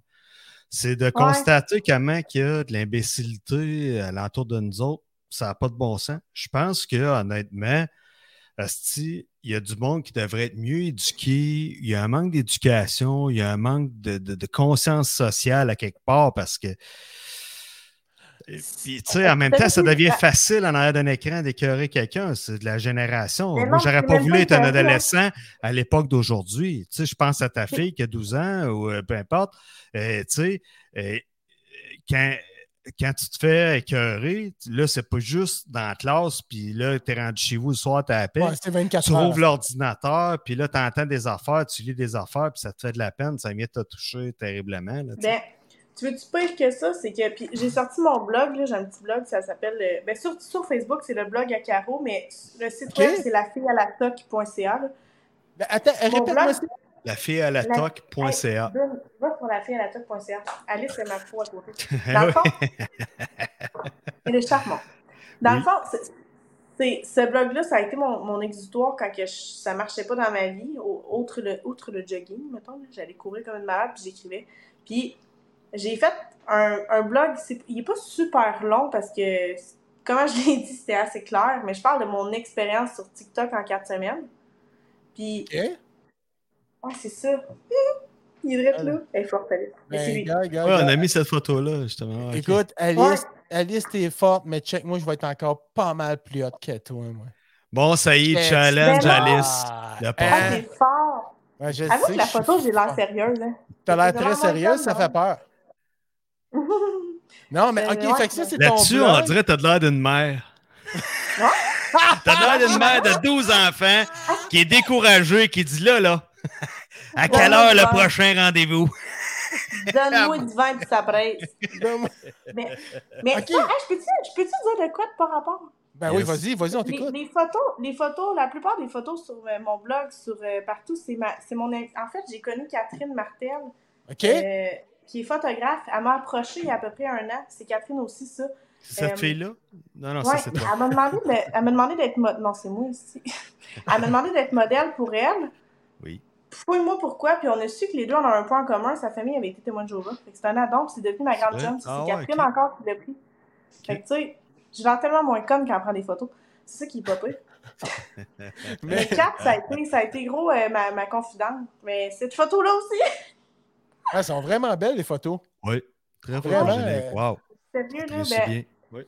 C'est de constater comment il y a de l'imbécilité alentour de nous autres. Ça n'a pas de bon sens. Je pense que, honnêtement, asti, il y a du monde qui devrait être mieux éduqué. Il y a un manque d'éducation, il y a un manque de, de- de conscience sociale à quelque part parce que. Puis, tu sais, en même temps, ça devient facile en arrière d'un écran d'écœurer quelqu'un. C'est de la génération. Mais Moi, j'aurais pas voulu être un adolescent à l'époque d'aujourd'hui. Tu sais, je pense à ta fille qui a 12 ans ou euh, peu importe. Euh, tu sais, euh, quand, quand tu te fais écœurer, là, c'est pas juste dans la classe, puis là, tu es rendu chez vous le soir, tu appelles. Ouais, c'est 24 tu rouvres l'ordinateur, puis là, tu entends des affaires, tu lis des affaires, puis ça te fait de la peine, ça vient te toucher terriblement. Là, tu sais. Ben, tu veux-tu pire que ça? C'est que. Puis j'ai sorti mon blog, là, j'ai un petit blog, ça s'appelle. euh, Ben, sur, sur Facebook, c'est le blog à Caro, mais le site web, c'est la fille à la toc.ca. Ben, attends, répète-moi ça. la fille à la toc.ca. Hey, donne- Va sur la fille à la toc.ca. Alice, c'est ma fou à côté. Dans le fond, il est charmant. Dans Oui. le fond, c'est- ce blog-là, ça a été mon, mon exutoire quand que je- ça marchait pas dans ma vie, au- outre le, outre le jogging, mettons. là. J'allais courir comme une malade, puis j'écrivais. Puis j'ai fait un, un blog, c'est- il est pas super long parce que, comment je l'ai dit, c'était assez clair, mais je parle de mon expérience sur TikTok en quatre semaines. Puis, Ok. ouais, c'est ça. Il est drôle, là. Elle est forte, Alice. Ben, lui. gars, gars, Ouais, on a mis cette photo-là, justement. Écoute, Alice, Ouais. Alice, t'es forte, mais check, moi, je vais être encore pas mal plus haute que toi, moi. Bon, ça y est, challenge. Alice. Ah, Le Ah, hein? c'est fort! Ouais, je Avoue sais que la photo, j'ai l'air sérieuse, hein. T'as l'air très sérieuse, ça fait peur. Non, mais ok, fait que ça, c'est ton Là-dessus, on dirait que t'as de l'air d'une mère. T'as l'air d'une mère de 12 enfants qui est découragée, qui dit là, là, à quelle heure le prochain rendez-vous? Donne-moi du vin et ça presse. Mais, mais Ok. ça, hey, je peux-tu je peux-tu dire de quoi de par rapport? Ben oui, vas-y, vas-y, on Les, t'écoute. les photos, les photos, la plupart des photos sur euh, mon blog, sur euh, partout, c'est ma, c'est mon, in- en fait, j'ai connu Catherine Martel, OK? euh, qui est photographe. Elle m'a approché il y a à peu près un an. C'est Catherine aussi, ça. C'est cette Euh, fille-là? Non, non, Ouais, ça, c'est toi. elle m'a demandé de- d'être mo- non c'est moi ici. elle m'a demandé d'être modèle pour elle. Oui. Fouille-moi pourquoi, puis on a su que les deux on a un point en commun, sa famille avait été témoin de Jéhovah. Fait que c'est un addon, puis c'est devenu ma grande chum, c'est Ah ouais, Catherine encore qui l'a pris. Fait que tu sais, je l'air tellement moins conne quand elle prend des photos. C'est ça qui est pas pire. Mais Mais, Kat, ça a été, ça a été gros euh, ma, ma confidente. Mais cette photo-là aussi, elles sont vraiment belles, les photos. Oui, très Vraiment, photogénique. euh, Wow, sérieux, là, ben, bien. Oui.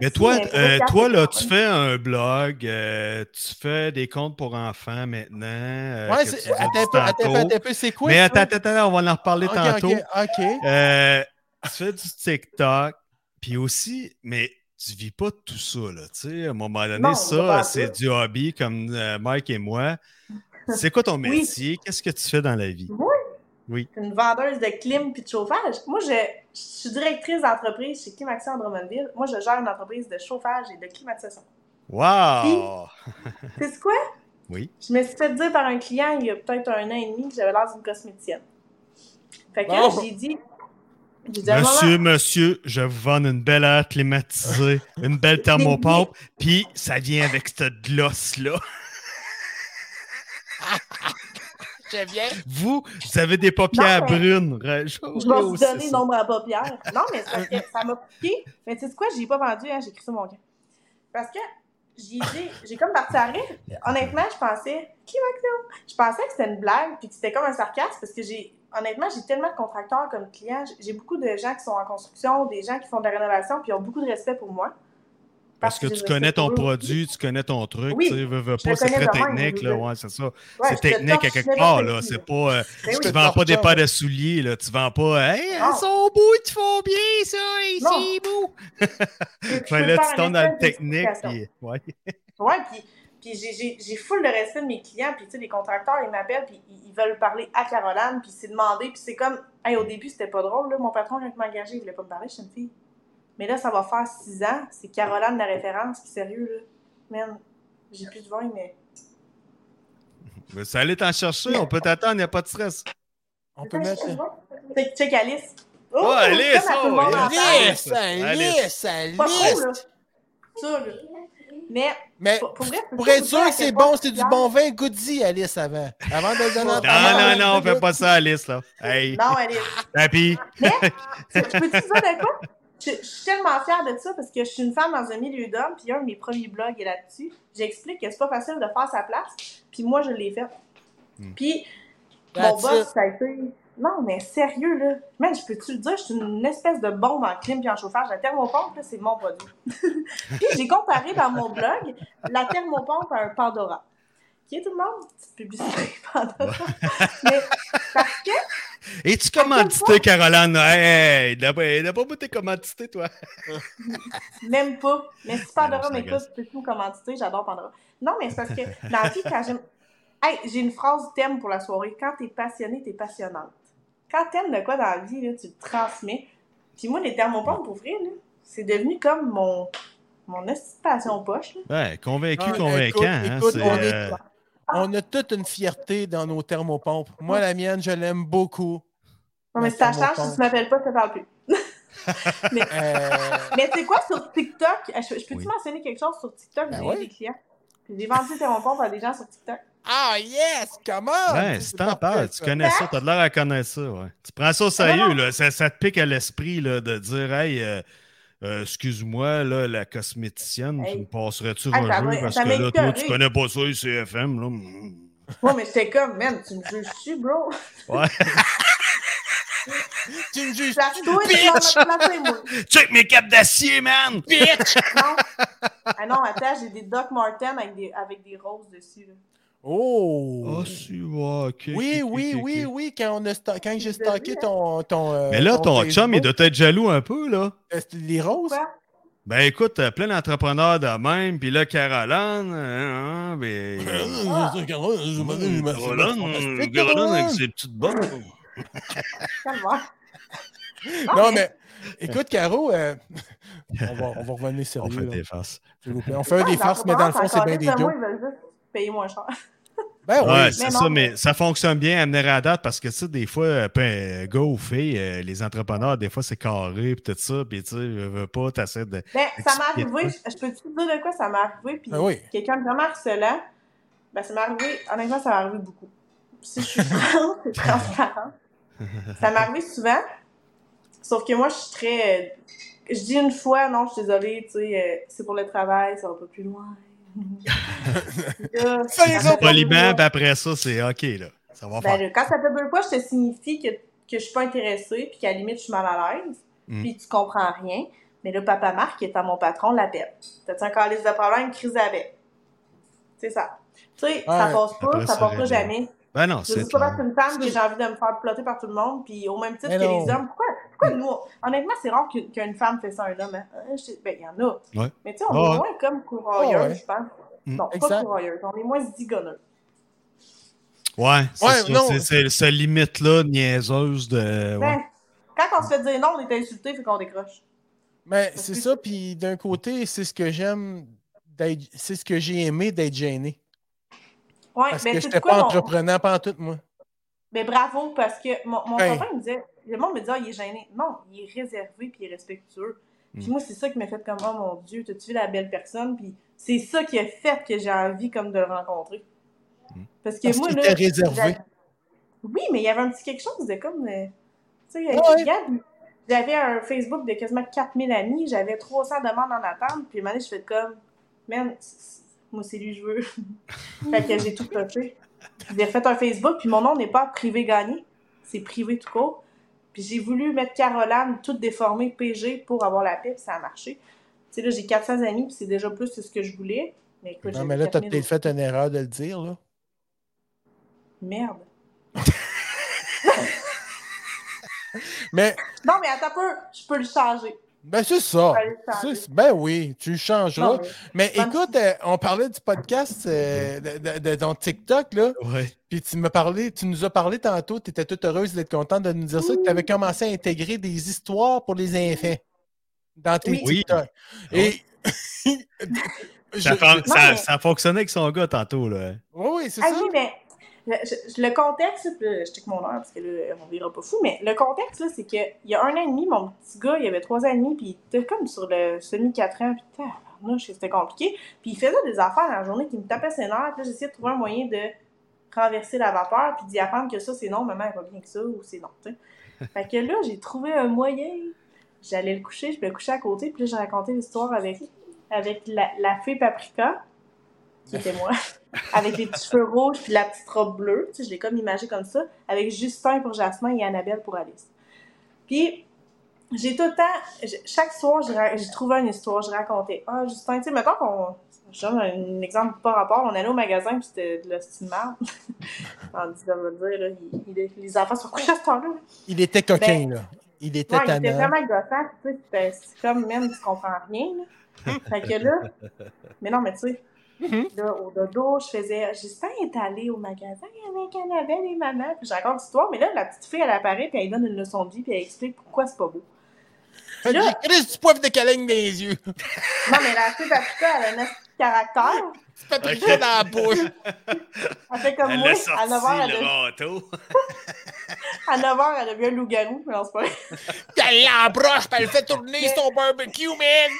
Mais toi, euh, toi là, tu fais un blog, euh, tu fais des comptes pour enfants maintenant. euh, Ouais, c'est- attends attends attends c'est quoi? Mais attends, attends, attends, on va en reparler tantôt. ok, ok. Euh, tu fais du TikTok, puis aussi, mais tu vis pas de tout ça, là. Tu sais, à un moment donné, Non, ça, c'est du hobby comme euh, Mike et moi. C'est quoi ton Oui. métier? Qu'est-ce que tu fais dans la vie? Moi? Oui. une vendeuse de clim puis de chauffage. Moi, je, je suis directrice d'entreprise chez Climaxia en Drummondville. Moi, je gère une entreprise de chauffage et de climatisation. Wow! Sais quoi? Oui. Je me suis fait dire par un client il y a peut-être un an et demi que j'avais l'air d'une cosméticienne. Fait que j'ai dit. Monsieur, monsieur, je vous vends une belle air climatisée, une belle thermopompe, puis ça vient avec cette gloss-là. Je viens. Vous, vous avez des paupières Non, brunes. je vais vous donner ça. nombre à paupières. Non, mais c'est parce que ça m'a piqué. Mais tu sais quoi, j'ai pas vendu, hein, j'ai écrit sur mon camp. Parce que j'ai dit, j'ai comme parti à rire. Honnêtement, je pensais, qui va Je pensais que c'était une blague, puis que c'était comme un sarcasme, parce que j'ai, honnêtement, j'ai tellement de contracteurs comme clients. J'ai- J'ai beaucoup de gens qui sont en construction, des gens qui font de la rénovation, puis ils ont beaucoup de respect pour moi. Parce que j'ai tu le connais ton produit, tu connais ton truc, Oui, tu sais, veux, pas, le c'est très technique, là, ouais, c'est ça. Ouais, c'est technique à quelque part, là, c'est pas, euh, Ben tu oui. vends pas des paires de souliers, là, tu vends pas, hey, ils sont beaux, ils te font bien, ça, c'est beau. Fait là, tu tombes dans le technique, puis, ouais. Ouais, puis, puis j'ai- full de respect de mes clients, puis tu sais, les contracteurs, ils m'appellent, puis ils, ils veulent parler à Caroline, puis c'est demandé, puis c'est comme, hey, au début, c'était pas drôle, là, mon patron, quand il m'a engagé, il voulait pas me parler, je suis une fille. Mais là, ça va faire six ans, c'est Caroline la référence, puis sérieux, là, man, j'ai plus de vin, mais... Mais ça allait t'en chercher, on peut t'attendre, il n'y a pas de stress. On peut mettre. Check, check Alice. Oh, Alice, oh, Alice. parle. Alice, Alice, Pas trop, là. Alice. Ça, là. Mais, Mais pour, pour vrai, c'est pour ça, être sûr que c'est bon, suis du bon vin Goody, Alice, avant. Avant de le donner en Non, non, non, fais pas ça, Alice, là. Hey, Non, Alice. tapis. Je peux te dire de quoi? Je, je suis tellement fière de ça parce que je suis une femme dans un milieu d'hommes, puis un de mes premiers blogs est là-dessus. J'explique que c'est pas facile de faire sa place, puis moi, je l'ai fait. Hmm. Puis, mon boss, ça a été... Non, mais sérieux, là. Man, je peux-tu le dire? Je suis une espèce de bombe en clim puis en chauffage. La thermopompe, là, c'est mon produit. puis, j'ai comparé dans mon blog la thermopompe à un Pandora. Qui est tout le monde? Petite publicité Pandora. mais parce que Et tu commandité, Caroline? Hey, il n'a pas, été commandité, toi. Même pas. Mais si Pandora m'écoute, agace. peux-tu nous commanditer? J'adore Pandora. Non, mais c'est parce que dans la vie, quand j'aime. Hey, j'ai une phrase thème pour la soirée. Quand t'es passionné, t'es passionnante. Quand t'aimes de quoi dans la vie, là, tu le transmets. Puis moi, les thermopompes, pour vrai, là, c'est devenu comme mon, mon passion poche. Là. Ouais, convaincu, Ah, convaincant. écoute, hein, on est- euh, On a toute une fierté dans nos thermopompes. Moi, la mienne, je l'aime beaucoup. Non, mais si ça change, si tu m'appelles pas, je te parle plus. Euh, Mais c'est quoi sur TikTok? Je, je peux-tu Oui. mentionner quelque chose sur TikTok? Ben j'ai eu des clients. Puis J'ai vendu des thermopompes à des gens sur TikTok. Ah, yes! Comment? Ouais, c'est t'en parles, tu connais ça, t'as de l'air à connaître ça, ouais. Tu prends ça au non, sérieux, là, ça, ça te pique à l'esprit, là, de dire, hey, euh, euh, excuse-moi, là, la cosméticienne, tu Hey. me passerais-tu Ah, jeu? parce que là, toi, tu connais pas ça, ICFM, là. Ouais, mais j'étais comme, man, tu me juges-tu, bro? Ouais. Tu me juges. Place-toi, tu moi. Check mes capes d'acier, man! Bitch! Non. Ah non, attends, j'ai des Doc Martens avec des, avec des roses dessus. Là. Oh! Ah, si, ouais, ok. oui, oui, oui, oui, quand, on a quand j'ai stocké ton, ton. euh, Mais là, ton chum, il doit être jaloux un peu, là. euh, c'était les roses? Quoi? Ben écoute, t'as plein d'entrepreneurs de même, puis là, Caroline, hein, hein, ben... Ah. Caroline, euh, Caroline avec ses petites bottes. Non, mais écoute, Caro, euh, on, va, on va revenir On sérieux. fait là, des faces. s'il vous plaît. On fait des farces, mais dans le fond, c'est bien des Moi, jokes. ils veulent juste payer moins cher. Ben oui. Ouais, c'est ça, mais ça fonctionne bien à mener à la date parce que, tu sais, des fois, ben, gars ou fille, euh, les entrepreneurs, des fois, c'est carré, puis tout ça, puis tu sais, je veux pas, t'essaies de. Ben, ça m'est arrivé, je je peux-tu te dire de quoi ça m'est arrivé? Puis Ben oui. quelqu'un de vraiment harcelant, ben, ça m'est arrivé, honnêtement, ça m'est arrivé beaucoup. Si je suis franche, c'est transparent. Ça m'est arrivé souvent, sauf que moi, je suis très. je dis une fois, non, je suis désolée, tu sais, c'est pour le travail, ça va pas plus loin. Là, Ça, les ça autres, fait Poliment, puis après ça, c'est OK, là. Ça va Ben, faire. quand ça fait deux fois, je te signifie que, que je suis pas intéressée, puis qu'à la limite, je suis mal à l'aise, Mm. puis tu comprends rien. Mais là, papa Marc, qui est mon patron, l'appelle. T'as-tu un calice de problème? Crise avec. C'est ça. Tu sais, ça Ouais. passe pas, Après, ça ça passe pas jamais. Ben non, Je c'est que une femme que j'ai envie de me faire plotter par tout le monde, puis au même titre Mais que non. les hommes. Pourquoi, pourquoi nous, honnêtement, c'est rare qu'une qu'une femme fait ça à un homme. hein? Euh, Ben, il y en a. Ouais. Mais tu sais, on Ouais, est ouais. moins comme courailleux, ouais. je pense. Mm. Non, pas Exact. courailleux. On est moins zigonneux. Ouais, c'est Ouais, ça. non. C'est- C'est cette limite-là niaiseuse de. Ouais. Ben, quand on se fait dire non, on est insulté, fait qu'on décroche. Mais Parce c'est ça, puis d'un côté, c'est ce que j'aime, d'être- c'est ce que j'ai aimé d'être gêné. Ouais, Parce ben, que quoi, pas mon- entreprenant pendant tout, moi. Mais bravo, parce que mon, mon copain me disait, le monde me disait, ah, il est gêné. Non, il est réservé puis il est respectueux. Puis Mm. moi, c'est ça qui m'a fait comme, oh mon Dieu, t'as-tu vu la belle personne? Puis c'est ça qui a fait que j'ai envie comme de le rencontrer. Mm. Parce que Parce moi, qu'il là. réservé. Oui, mais il y avait un petit quelque chose de comme. euh, tu sais, Ouais. regarde, j'avais un Facebook de quasiment 4000 amis, j'avais 300 demandes en attente, puis à un moment donné, je fais comme, man, moi, c'est lui que je veux. fait que j'ai tout coché. J'ai refait un Facebook, puis mon nom n'est pas privé gagné, c'est privé tout court. Puis j'ai voulu mettre Caroline toute déformée PG pour avoir la paix, puis ça a marché. Tu sais, là, j'ai 400 amis, puis c'est déjà plus que ce que je voulais. Mais écoute, Non, mais là, t'as 4000 peut-être fait une erreur de le dire, là. Merde. Mais, Non, mais attends un peu, je peux le changer. Ben, c'est ça. Ben oui, tu changeras. Non, mais- écoute, euh, on parlait du podcast euh, de, de- de ton TikTok, là. Ouais. Puis tu m'as parlé, tu nous as parlé tantôt, tu étais toute heureuse d'être contente de nous dire ça, que tu avais commencé à intégrer des histoires pour les enfants dans tes Oui. Oui. TikTok. Et. Je- Ça, fa- je- ça, mais- ça fonctionnait avec son gars tantôt, là. Oui, oui, c'est Ah ça. oui, mais je- le contexte, je check mon heure parce que là, on verra pas fou, mais le contexte, là, c'est qu'il y a un an et demi, mon petit gars, il avait trois ans et demi, puis il était comme sur le semi-quatre ans, puis tabarnouche, c'était compliqué. Puis il faisait des affaires dans la journée qui me tapaient ses nerfs, puis là, j'essayais de trouver un moyen de renverser la vapeur, puis d'y apprendre que ça, c'est non, maman, elle va bien que ça, ou c'est non, tu sais. Fait que là, j'ai trouvé un moyen. J'allais le coucher, je me couchais à côté, puis là, j'ai raconté l'histoire avec, avec la, la fée Paprika, qui était moi, avec les petits cheveux rouges puis la petite robe bleue. Tu sais, je l'ai comme imagé comme ça, avec Justin pour Jasmin et Annabelle pour Alice. Puis, j'ai tout le temps, chaque soir, j'ai trouvé une histoire, je racontais. Ah, Justin, tu sais, mettons qu'on. Je donne un exemple pas rapport. On allait au magasin, puis c'était de marde. On dit, ça veut dire, là, il- il- les enfants sont couchés à ce temps-là. Il était coquin, Ben, là. Il était Ouais, il était tannant. vraiment gossant, tu sais, c'est comme même, tu comprends rien, là. Fait que là, mais non, mais tu sais, Mm-hmm. là, au dodo, je faisais, Justin est allé au magasin avec Annabelle et maman, puis je raconte l'histoire, mais là, la petite fille, elle apparaît, puis elle donne une leçon de vie, puis elle explique pourquoi c'est pas beau. Là- Chris du poivre de caligne dans les yeux. Non, mais la fille Paprika, elle a un petit caractère, Tu peux piquer dans la bouche. elle fait comme Elle moi, à sorti 9h, elle, le a- râteau. à 9h, elle devient un loup-garou, mais non, c'est pas elle l'embroche, puis elle fait tourner son barbecue, man.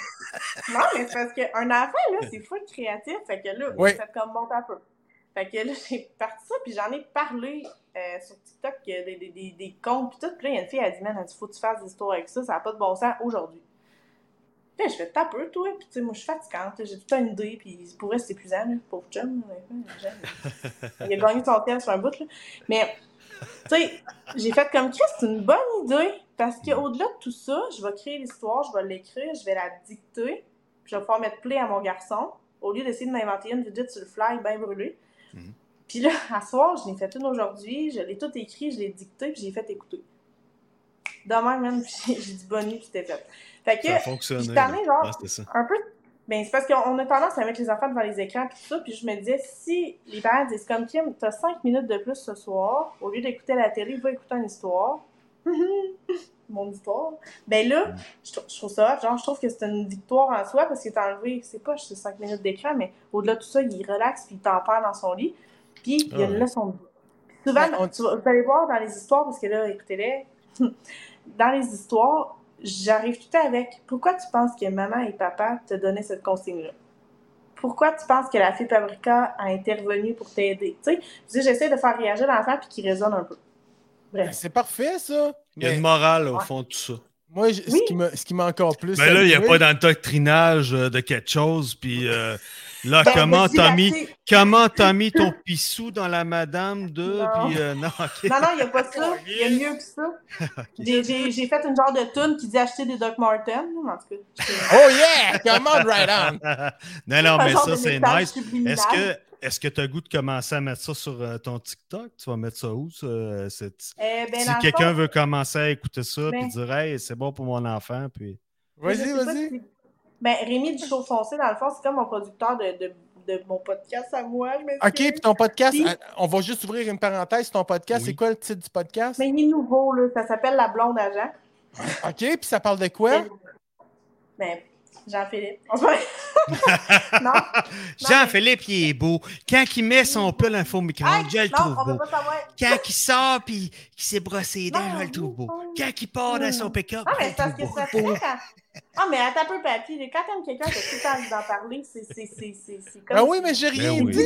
Non, mais c'est parce qu'un enfant, là, c'est full créatif. Fait que là, Oui. faites comme monte un peu. Fait que là, j'ai parti ça, puis j'en ai parlé euh, sur TikTok, euh, des, des, des, des comptes, puis tout. Puis là, il y a une fille, elle a dit, man, elle dit, faut que tu fasses des histoires avec ça, ça n'a pas de bon sens aujourd'hui. Puis là, je fais tape peu, toi, puis tu sais, moi, je suis fatigante, j'ai tout une idée, puis pour vrai, c'est épuisant, là, pauvre chum. Il a gagné son thème sur un bout, là. Mais, tu sais, j'ai fait comme Chris, c'est une bonne idée, parce qu'au-delà de tout ça, je vais créer l'histoire, je vais l'écrire, je vais la dicter, puis je vais pouvoir mettre play à mon garçon, au lieu d'essayer de m'inventer une vedette sur le fly, bien brûlée. Mhm. Puis là, à soir, je l'ai fait une aujourd'hui, je l'ai tout écrit, je l'ai dicté, puis j'ai fait écouter. Demain, même, puis j'ai dit bonne nuit, puis c'était fait. Fait que, Ça année, genre. Ouais, un peu. Ben, c'est parce qu'on a tendance à mettre les enfants devant les écrans puis tout ça. Puis je me disais, si les parents disent comme Kim, t'as 5 minutes de plus ce soir, au lieu d'écouter la télé, va écouter une histoire. Mon histoire. Ben là, je, trou- je trouve ça. Genre, je trouve que c'est une victoire en soi parce qu'il t'a enlevé, c'est pas juste 5 minutes d'écran, mais au-delà de tout ça, il relaxe puis il t'en parle dans son lit. Puis il y a une Ouais. leçon de souvent, Ben, on- tu vas- vous allez voir dans les histoires, parce que là, écoutez-les, dans les histoires, j'arrive tout le temps avec pourquoi tu penses que maman et papa te donnaient cette consigne-là? Pourquoi tu penses que la fille Paprika a intervenu pour t'aider? Tu sais, j'essaie de faire réagir l'enfant puis qu'il résonne un peu. Ben, Bref. C'est parfait, ça. Il y a une morale au Ouais. fond de tout ça. Moi, je- Oui. ce qui m'a encore plus. Mais là, il n'y a pas d'endoctrinage euh, de quelque chose, puis euh, Là, Ben, comment t'as mis, comment ton pissou dans la madame de, Non. puis euh, non, il n'y a pas ça. Il y a mieux que ça. J'ai- fait une genre de tune qui dit acheter des Doc Martens. En tout cas, c'est Oh yeah! Come on, right on! non, non, mais ça, c'est nice. Est-ce que est-ce que tu as goût de commencer à mettre ça sur euh, ton TikTok? Tu vas mettre ça où? ça, euh, cette- Eh ben, si le quelqu'un fond, veut commencer à écouter ça Ben- puis dire Hey, c'est bon pour mon enfant, puis. Vas-y, vas-y. si- Ben, Rémi du Show Foncé, dans le fond, c'est comme mon producteur de, de, de mon podcast à moi. Je. OK, puis ton podcast, Puis- euh, on va juste ouvrir une parenthèse. Ton podcast, Oui. c'est quoi le titre du podcast? Mais il est nouveau, là. Ça s'appelle La Blonde Agent. OK, puis ça parle de quoi? Ben, Jean-Philippe. Non. Jean-Philippe, il est beau. Quand il met son plat dans le faux micro-ondes, je le trouve beau. Quand il sort puis qu'il s'est brossé les dents, je le trouve beau. Quand il part dans son pick-up, Ah, je mais le c'est parce trouve beau. Ah, mais attends un peu, papy. là, Quand t'aimes quelqu'un, t'as tout le temps d'en parler. C'est c'est- c'est- c'est- c'est comme. Ah oui, mais j'ai rien Ben oui. dit.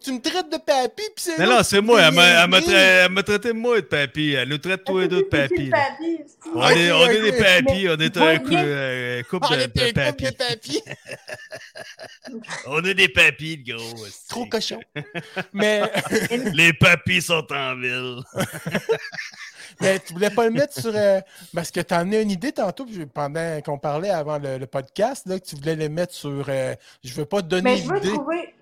Tu, me traites de papy, puis c'est. Non, c'est moi. Elle m'a- elle m'a niaiser. tra- traité de moi de papy. Elle nous traite tous les deux de c'est- On est, on est des ok. papys, on est un euh, couple On de, papy. On est des papys, le gros. aussi. Trop cochon. Mais, Les papys sont en ville. mais tu voulais pas le mettre sur. euh, parce que tu en as une idée tantôt, pendant qu'on parlait avant le, le podcast, là, que tu voulais le mettre sur. euh, je veux pas te donner Mais je veux trouver.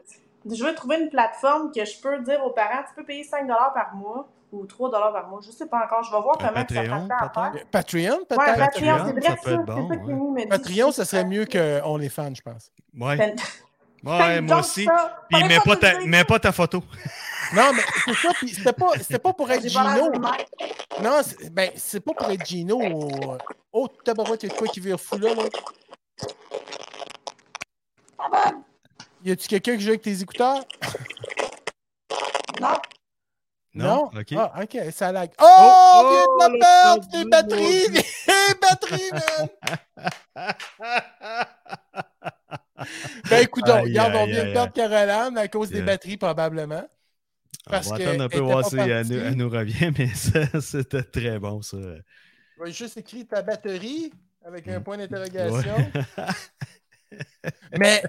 Je veux trouver une plateforme que je peux dire aux parents, tu peux payer 5 par mois ou 3 par mois, je sais pas encore. Je vais voir Un comment ça Patreon, fait à faire. Patreon, peut-être? Ouais, Patreon, Patreon, c'est vrai ça peut ça, être bon, ça ouais. Patreon, ça serait mieux que OnlyFans, je pense. Ouais, Ben, ouais moi aussi. ça, Puis mets pas, ta, mets pas ta photo. Non, mais c'est ça, puis c'était pas, c'était pas pour être Gino. Non, c'est- ben, c'est pas pour être Gino. au- Oh, tabarouette, il y a de quoi qui vire fou là, là? Y a-tu quelqu'un qui joue avec tes écouteurs? Non. Non? OK. Ah, ok, ça lag. Oh, on vient oh, de la perdu, Les batteries! Les batteries, man! Ben, écoute, Aïe, regarde, on vient de perdre Caroline à cause des batteries, probablement. On Parce va que attendre un peu voir si elle nous, partie. elle nous revient, mais ça, c'était très bon, ça. Je vais juste écrire ta batterie avec un Mm. point Ouais. d'interrogation. Mais,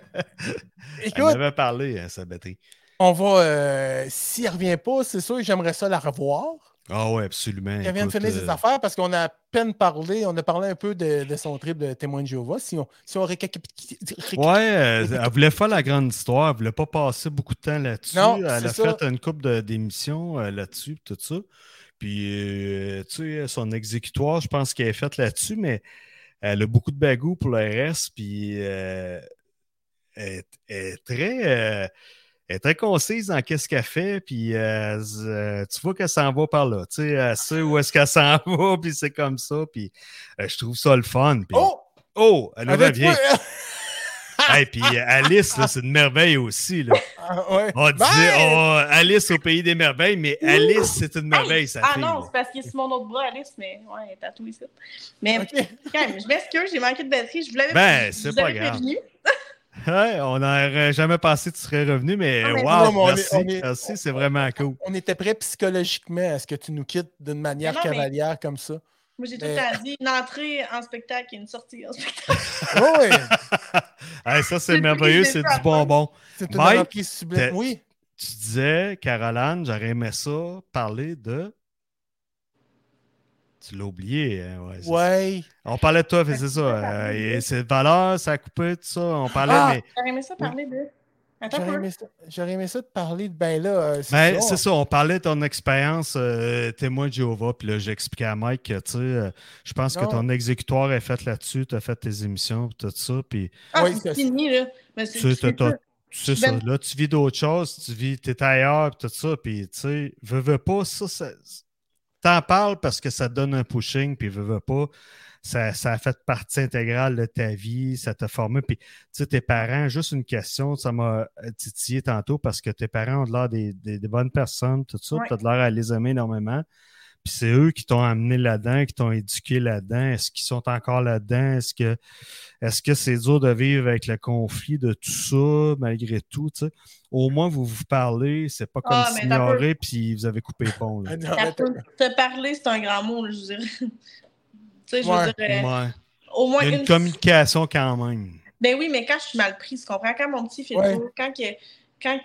écoute, m'avait parlé, hein, sa batterie. on va. euh, S'il revient pas, c'est sûr que j'aimerais ça la revoir. Ah ouais, absolument. Qu'elle vienne Écoute, finir ses euh, affaires parce qu'on a à peine parlé, on a parlé un peu de, de son trip de témoin de Jéhovah. Si on, si on récapitule. Ouais, euh, elle voulait faire la grande histoire, elle voulait pas passer beaucoup de temps là-dessus. Non, elle a ça. fait une couple de- d'émissions euh, là-dessus, tout ça. Puis, euh, tu sais, son exécutoire, je pense qu'elle est faite là-dessus, mais elle a beaucoup de bagou pour le reste, puis elle est très... elle est très concise dans qu'est-ce qu'elle fait, puis euh, euh, tu vois qu'elle s'en va par là. Tu sais, elle sait où est-ce qu'elle s'en va, puis c'est comme ça, puis euh, je trouve ça le fun. Puis, Oh! oh, elle nous revient. Hey, puis Alice, c'est une merveille aussi. Là. Ah, ouais. On Ben! disait oh, Alice au pays des merveilles, mais Alice, c'est une merveille, sa Ah fille. non, c'est parce qu'il est sur mon autre bras, Alice, mais ouais, elle est tatouée ici. Mais quand même, je m'excuse, j'ai manqué de batterie. Je vous l'avais Ben, c'est pas grave. Ouais, on n'aurait jamais pensé que tu serais revenu, mais Ah, mais wow, non, mais on est- merci, on c'est vraiment cool. On était prêts psychologiquement à ce que tu nous quittes d'une manière mais- cavalière comme ça. Moi, j'ai tout Mais- le temps dit une entrée en spectacle et une sortie en spectacle. Oh, oui, Hey, ça, c'est merveilleux, c'est du bonbon. c'est une Mike, sublime. Oui, Tu disais, Caroline, j'aurais aimé ça parler de. Tu l'as oublié, hein, ouais. c'est. On parlait de toi, c'est ça. ça, euh, et de- c'est valeur, ça a coupé, tout ça. On parlait, Ah! mais J'aurais aimé ça parler de. J'aurais aimé, ça- j'aurais aimé ça de parler de ben là. euh, Ben, ça. c'est ça, on parlait de ton expérience euh, témoin de Jéhovah, puis là, j'expliquais à Mike que, tu sais, euh, je pense que ton exécutoire est fait là-dessus, tu as fait tes émissions, puis tout ça, puis Ah, Oui, c'est c'est- fini, là. Mais c'est tu sais, c'est c'est ça, là, tu vis d'autres choses, tu vis, t'es ailleurs, puis tout ça, puis, tu sais, veux, veux pas, ça, ça t'en parles parce que ça te donne un pushing, puis veux, veux pas, ça, ça a fait partie intégrale de ta vie, ça t'a formé, puis, tu sais, tes parents, juste une question, ça m'a titillé tantôt parce que tes parents ont de l'air des, des- des bonnes personnes, tout ça, Ouais. tu as de l'air à les aimer énormément. Puis c'est eux qui t'ont amené là-dedans, qui t'ont éduqué là-dedans. Est-ce qu'ils sont encore là-dedans? Est-ce que est-ce que c'est dur de vivre avec le conflit de tout ça, malgré tout? tu sais? Au moins, vous vous parlez, c'est pas comme Ah, s'ignorer, puis vous avez coupé les ponts. là. Ah, non, Te parler, c'est un grand mot, je dirais. tu sais, je Ouais. veux dire, euh, Ouais. au moins Il y a une, une communication quand même. Ben oui, mais quand je suis mal prise, tu comprends? Quand mon petit fait Ouais. le quand que. Quand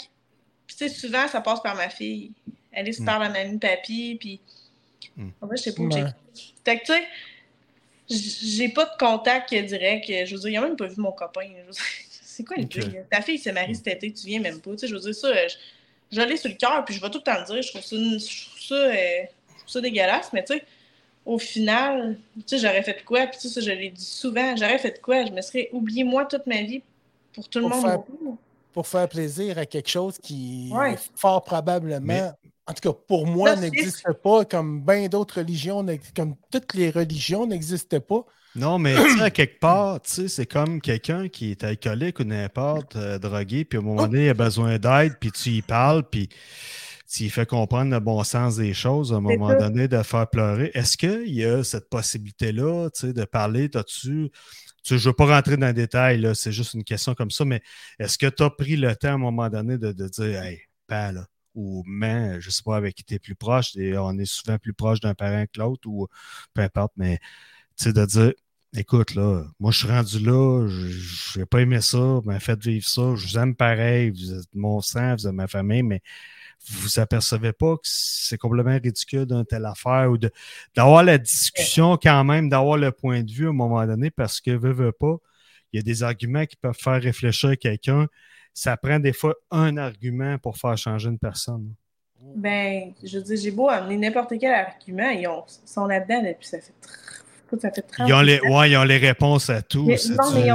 tu sais, souvent, ça passe par ma fille. Elle est Mm. super la mamie, papy, puis. Mm. En vrai, je sais pas où j'ai. Fait que tu sais, j'ai pas de contact direct. Je veux dire, il a même pas vu mon copain. Je veux dire, C'est quoi le Ok. truc? Ta fille se marie cet été, tu viens même pas. Tu sais, je veux dire, ça, euh, je, je l'ai sur le cœur, puis je vais tout le temps le dire. Je trouve ça, une- je trouve ça, euh, je trouve ça dégueulasse, mais tu sais, au final, tu sais, j'aurais fait quoi? Puis tu sais, ça, je l'ai dit souvent, j'aurais fait quoi? Je me serais oublié moi toute ma vie pour tout le Pour monde faire-. Pour faire plaisir à quelque chose qui, Ouais. fort probablement, Mais- en tout cas pour moi, n'existe pas, comme bien d'autres religions, comme toutes les religions n'existaient pas. Non, mais à quelque part, tu sais, c'est comme quelqu'un qui est alcoolique ou n'importe, euh, drogué, puis à un moment donné, il a besoin d'aide, puis tu y parles, puis tu lui fais comprendre le bon sens des choses, à un moment donné, de faire pleurer. Est-ce qu'il y a cette possibilité-là, tu sais, de parler, t'as-tu... Tu je ne veux pas rentrer dans les détails, là, c'est juste une question comme ça, mais est-ce que tu as pris le temps à un moment donné de, de dire Hey, pas là, ou mais, je ne sais pas avec qui tu es plus proche, et on est souvent plus proche d'un parent que l'autre, ou peu importe, mais sais, de dire écoute, là, moi, je suis rendu là, je n'ai pas aimé ça, mais faites vivre ça, je vous aime pareil, vous êtes mon sang, vous êtes ma famille, mais vous vous apercevez pas que c'est complètement ridicule d'une telle affaire ou d'avoir la discussion quand même, d'avoir le point de vue à un moment donné, parce que, veut, veut pas, il y a des arguments qui peuvent faire réfléchir quelqu'un. Ça prend des fois un argument pour faire changer une personne. Ben, je dire, j'ai beau amener n'importe quel argument, ils, ont, ils sont là-dedans depuis ça fait, tr- ça fait 30 Ils ont, les, ouais, ils ont les réponses à tout. Mais- C'est non, mais ils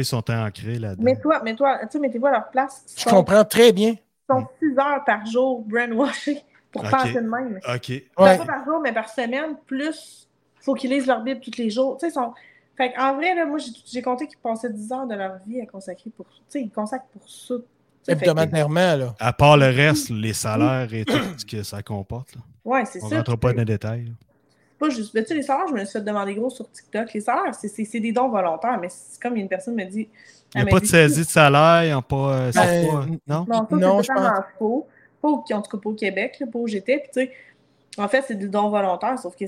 ils sont ancrés là-dedans. Mets-toi, mets-toi, tu sais, mettez-vous à leur place. Ils Je sont, comprends très bien. ils sont 6 heures par jour brainwashés pour penser de même. OK. Ouais. Pas par jour, mais par semaine, plus faut qu'ils lisent leur Bible tous les jours. Tu sais, ils sont... Fait en vrai, là, moi, j'ai- compté qu'ils passaient 10 heures de leur vie à consacrer pour... Tu sais, ils consacrent pour ça. Hebdomadairement, là. À part le reste, les salaires et tout ce que ça comporte. là. Ouais, c'est On ça. ne rentre pas dans les détails. là. Pas juste. Mais tu sais, les salaires, je me suis fait demander gros sur TikTok. Les salaires, c'est- c'est c'est des dons volontaires, mais c'est comme une personne me dit. Il n'y a pas de dit, saisie de salaire, il n'y a pas. euh, c'est Ben, pas- non? Non, ça, Non, c'est je totalement faux. Pas au- en tout cas pas au Québec, là, pas où j'étais. Puis, tu sais, en fait, c'est des dons volontaires, sauf que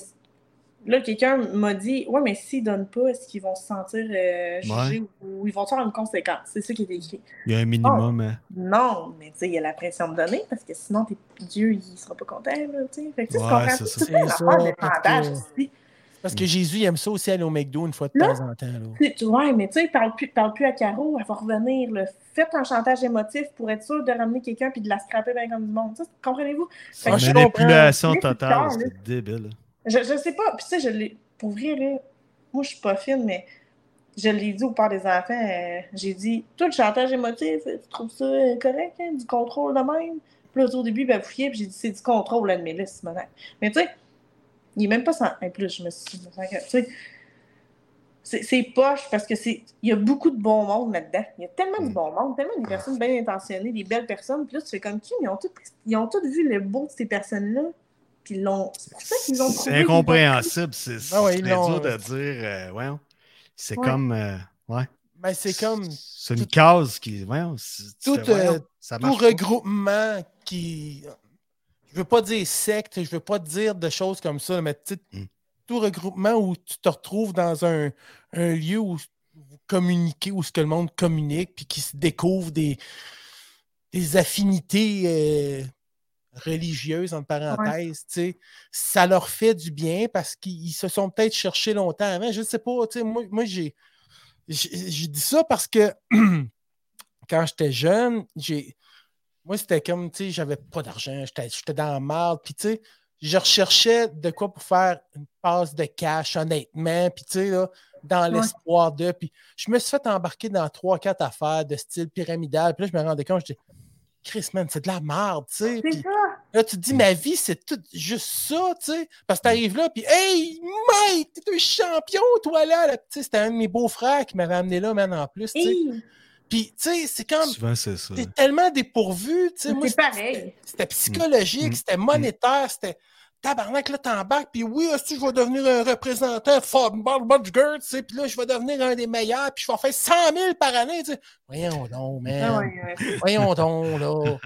là, quelqu'un m'a dit Ouais, mais s'ils donnent pas, est-ce qu'ils vont se sentir euh, jugés ou, ou ils vont avoir une conséquence? C'est ça qui est écrit. Il y a un minimum. hein. Non, mais tu sais, il y a la pression de donner parce que sinon, t'es- Dieu, il sera pas content. Là, tu sais. fait que tu comprends c'est tout ça. c'est une C'est affaire ça, de parce que- Jésus il aime ça aussi aller au McDo une fois de Là, temps en temps. Là. Ouais, mais tu sais, parle plus, parle plus à Caro, elle va revenir. Là. Faites un chantage émotif pour être sûr de ramener quelqu'un puis de la scraper bien comme du monde. Comprenez-vous? C'est une manipulation totale. C'est débile. Je, je sais pas. Puis tu sais, je l'ai. Pour vrai, là, moi, je suis pas fine, mais je l'ai dit au père des enfants. euh, J'ai dit, toi, le chantage émotif, tu trouves ça correct, hein, du contrôle de même? Puis là, au début, ben, fouillé, puis j'ai dit, c'est du contrôle, admets-le, Simonac. Mais tu sais, il est même pas sans. En plus, je me suis dit, tu sais, c'est c'est poche parce que c'est il y a beaucoup de bon monde là-dedans. Il y a tellement de Mm. bon monde, tellement des personnes bien intentionnées, des belles personnes. Puis là, tu fais comme qui? Ils ont tous ils ont tous vu le beau de ces personnes-là. Puis ils l'ont. C'est pour ça qu'ils ont trouvé C'est incompréhensible. C'est Ah ouais, dur de euh, dire. euh. C'est Ouais. comme. euh, ouais. Ben, c'est comme C'est une tout- case qui. Tu tout, euh, ça regroupement qui. Je veux pas dire secte, je veux pas dire de choses comme ça, mais tu sais, Mm. tout regroupement où tu te retrouves dans un, un lieu où vous communiquez, où ce que le monde communique, puis qui se découvre des, des affinités religieuses, entre parenthèses, ça leur fait du bien parce qu'ils se sont peut-être cherchés longtemps avant. Je ne sais pas, moi, moi j'ai. J'ai j'ai dit ça parce que quand j'étais jeune, j'ai. Moi, c'était comme, tu sais, j'avais pas d'argent, j'étais j'étais dans la merde, puis tu sais, je recherchais de quoi pour faire une passe de cash, honnêtement, puis tu sais, là, dans Ouais. l'espoir de. Puis je me suis fait embarquer dans trois, quatre affaires de style pyramidal, puis là, je me rendais compte, je dis, Chris, man, c'est de la merde, tu sais. C'est ça! là, tu te dis, ma vie, c'est tout juste ça, tu sais. Parce que t'arrives là, puis hey, Mike, t'es un champion, toi, là. là. Tu sais, c'était un de mes beaux-frères qui m'avait amené là, man, en plus, tu sais. Hey, Puis, tu sais, c'est comme. Souvent, c'est ça. T'es tellement dépourvu, tu sais. C'est pareil. C'était psychologique, Mm. c'était monétaire, c'était. Tabarnak, là, t'embarques, puis oui, si je vais devenir un représentant fort Budger, tu sais, puis là, je vais devenir un des meilleurs, puis je vais faire 100 000 par année, tu sais. Voyons donc, man. Ah ouais, ouais. Voyons donc, là.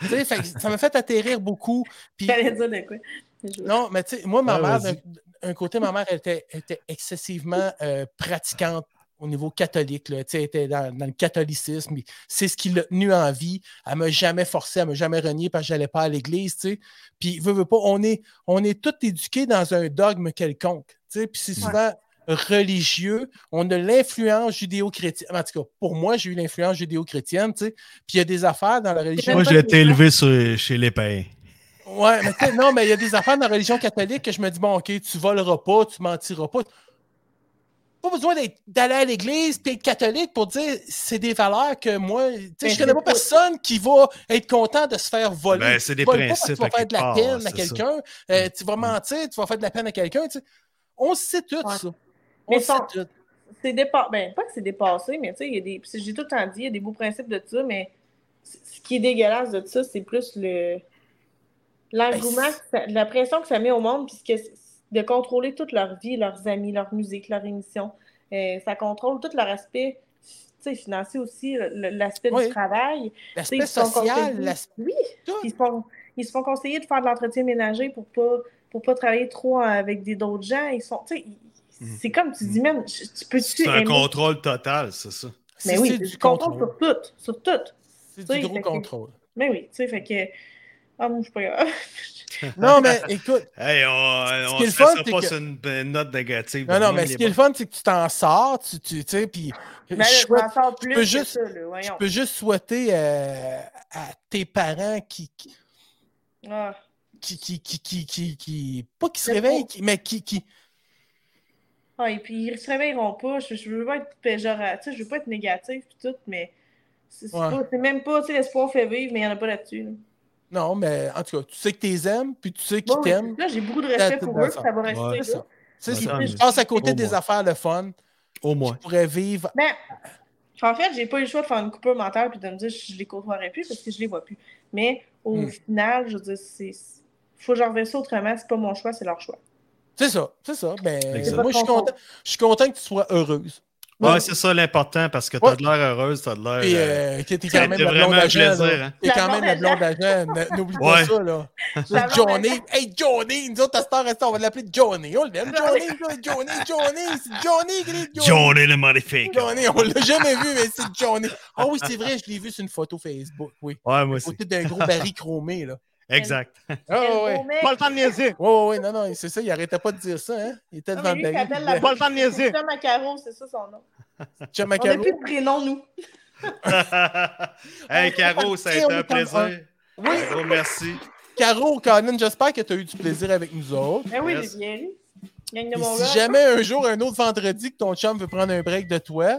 tu sais, ça m'a fait atterrir beaucoup. Puis, J'allais dire de quoi? Je- non, mais tu sais, moi, ma Ouais, mère, d'un d'un côté, ma mère elle était, elle était excessivement euh, pratiquante au niveau catholique. Là. Tu sais, Elle était dans, dans le catholicisme. C'est ce qui l'a tenu en vie. Elle m'a jamais forcé, elle m'a jamais renié parce que j'allais pas à l'église. tu sais. Puis, veux, veux pas, on est, on est tous éduqués dans un dogme quelconque. tu sais. Puis c'est souvent religieux. On a l'influence judéo-chrétienne. En tout cas, pour moi, j'ai eu l'influence judéo-chrétienne. tu sais. Puis il y a des affaires dans la religion. Moi, j'ai été élevé sur- chez les païens. Ouais, mais tu sais, non, mais il y a des affaires dans la religion catholique que je me dis, bon, OK, tu voleras pas, tu mentiras pas. Pas besoin d'aller à l'église et être catholique pour dire c'est des valeurs que moi, tu sais, Mais je connais c'est pas personne qui va être content de se faire voler. Ben, c'est des pas que principes Tu vas faire de la part, peine à quelqu'un, euh, tu vas mentir, tu vas faire de la peine à quelqu'un. tu sais. On sait tout Ouais. ça. On Mais sait tout. c'est dépassé. Ben, pas que c'est dépassé, mais tu sais, il y a des. puis J'ai tout le temps dit, il y a des beaux principes de ça, mais ce qui est dégueulasse de ça, c'est plus le. L'engouement, Ben, que la pression que ça met au monde, puisque c'est- de contrôler toute leur vie, leurs amis, leur musique, leur émission. Euh, ça contrôle tout leur aspect tu sais, financier aussi, le- l'aspect Oui. du travail. L'aspect ils se font social, l'aspect. Oui, tout. ils se font, ils se font conseiller de faire de l'entretien ménager pour pas pour pas travailler trop avec des d'autres gens. Ils sont, tu sais, ils- Mhm. c'est comme tu dis même, tu peux-tu C'est un aimer- contrôle total, c'est ça. Mais oui, c'est du contrôle contrôle. sur tout, sur tout. C'est du gros que- contrôle. Mais oui, tu sais, fait que ah moi je suis pas grave. Non, mais écoute, Hey, on, Ce on qui est se le fun, laissera c'est pas que- sur une, note négative. non, non, mais ce qui est le fun, c'est que tu t'en sors, tu, tu tu sais, puis Mais je là, je souhaite- m'en sors plus peux que juste- ça, là, je peux juste souhaiter euh, à tes parents qui, qui, Ah. qui, qui, qui, qui, qui, qui- pas qui se réveillent, mais qui, qui, Ah, et puis ils se réveilleront pas. Je, je veux pas être péjoratif, je veux pas être négatif pis tout, mais c'est Ouais. même pas, tu sais, l'espoir fait vivre, mais il y en a pas là-dessus. là. Non, mais en tout cas, tu sais que t'es aimes, puis tu sais qu'ils Bon, t'aiment. Là, j'ai beaucoup de respect pour eux, ça va rester Ouais. là. C'est ça. Ça. Tu mieux. passes à côté des moins. affaires le fun, Au moins. tu pourrais vivre. Mais en fait, j'ai pas eu le choix de faire une coupure mentale puis de me dire je les côtoierai plus parce que je les vois plus. Mais au Hmm. final, je veux dire, c'est. Faut que j'en revienne ça autrement, c'est pas mon choix, c'est leur choix. C'est ça, c'est ça. Ben, moi, je suis content, je suis content que tu sois heureuse. Ouais, c'est ça l'important parce que t'as Ouais. de l'air heureuse, t'as de l'air. Puis, euh, euh, t'es ça a quand même la blonde à hein. T'es quand même la à blonde à Jean. N- N'oublie pas Ouais. ça, là. La Johnny. Hey, Johnny. Nous autres, à cette heure, on va l'appeler Johnny. On l'aime. Johnny, Johnny, Johnny, Johnny. C'est Johnny, qui est Johnny. Johnny le magnifique. Johnny, on l'a jamais vu, mais c'est Johnny. Ah oui, c'est vrai, je l'ai vu sur une photo Facebook. Oui. Ouais, moi aussi. côté d'un gros baril chromé, là. Exact. Ah Quel ouais. Pas le temps de niaiser. Ouais, ouais, non, non, c'est ça, il arrêtait pas de dire ça, hein. Il était Non, devant le la Pas le temps de niaiser. Tom Macaro, c'est ça son nom. Tiens, On n'a Macaro. plus de prénom, nous. hey, Caro, ça a été un plaisir. Oui. Gros merci. Caro, Colin, j'espère que tu as eu du plaisir avec nous autres. Ben oui, j'ai bien ri. Si jamais un jour, un autre vendredi, que ton chum veut prendre un break de toi,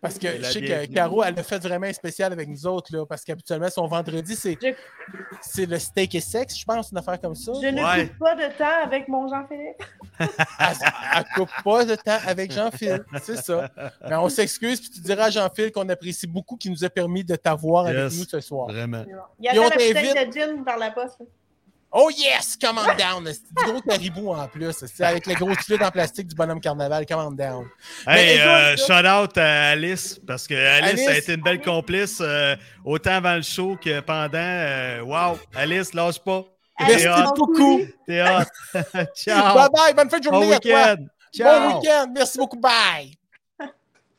parce que je sais que. Caro, elle a fait vraiment un spécial avec nous autres, là, parce qu'habituellement, son vendredi, c'est Je- le steak et sexe, je pense, une affaire comme ça. Je ne Ouais. coupe pas de temps avec mon Jean-Philippe. Elle, elle coupe pas de temps avec Jean-Phil, c'est ça. Mais on s'excuse, puis tu diras à Jean-Phil qu'on apprécie beaucoup qu'il nous a permis de t'avoir avec nous ce soir. Vraiment. Il y a la bouteille de gin par la poste. Oh yes, come on down! C'est du gros caribou en plus, c'est avec les grosses flûtes en plastique du bonhomme carnaval, come on down. Hey, euh, shout out à Alice, parce que Alice, a été une belle complice, euh, autant avant le show que pendant. Euh, wow, Alice, lâche pas. Merci beaucoup. T'es hot. Ciao. Bye bye, bonne fin de Bon journée à toi. Ciao. Bon week-end, merci beaucoup, bye.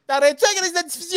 T'arrêtes-tu avec les diffusion?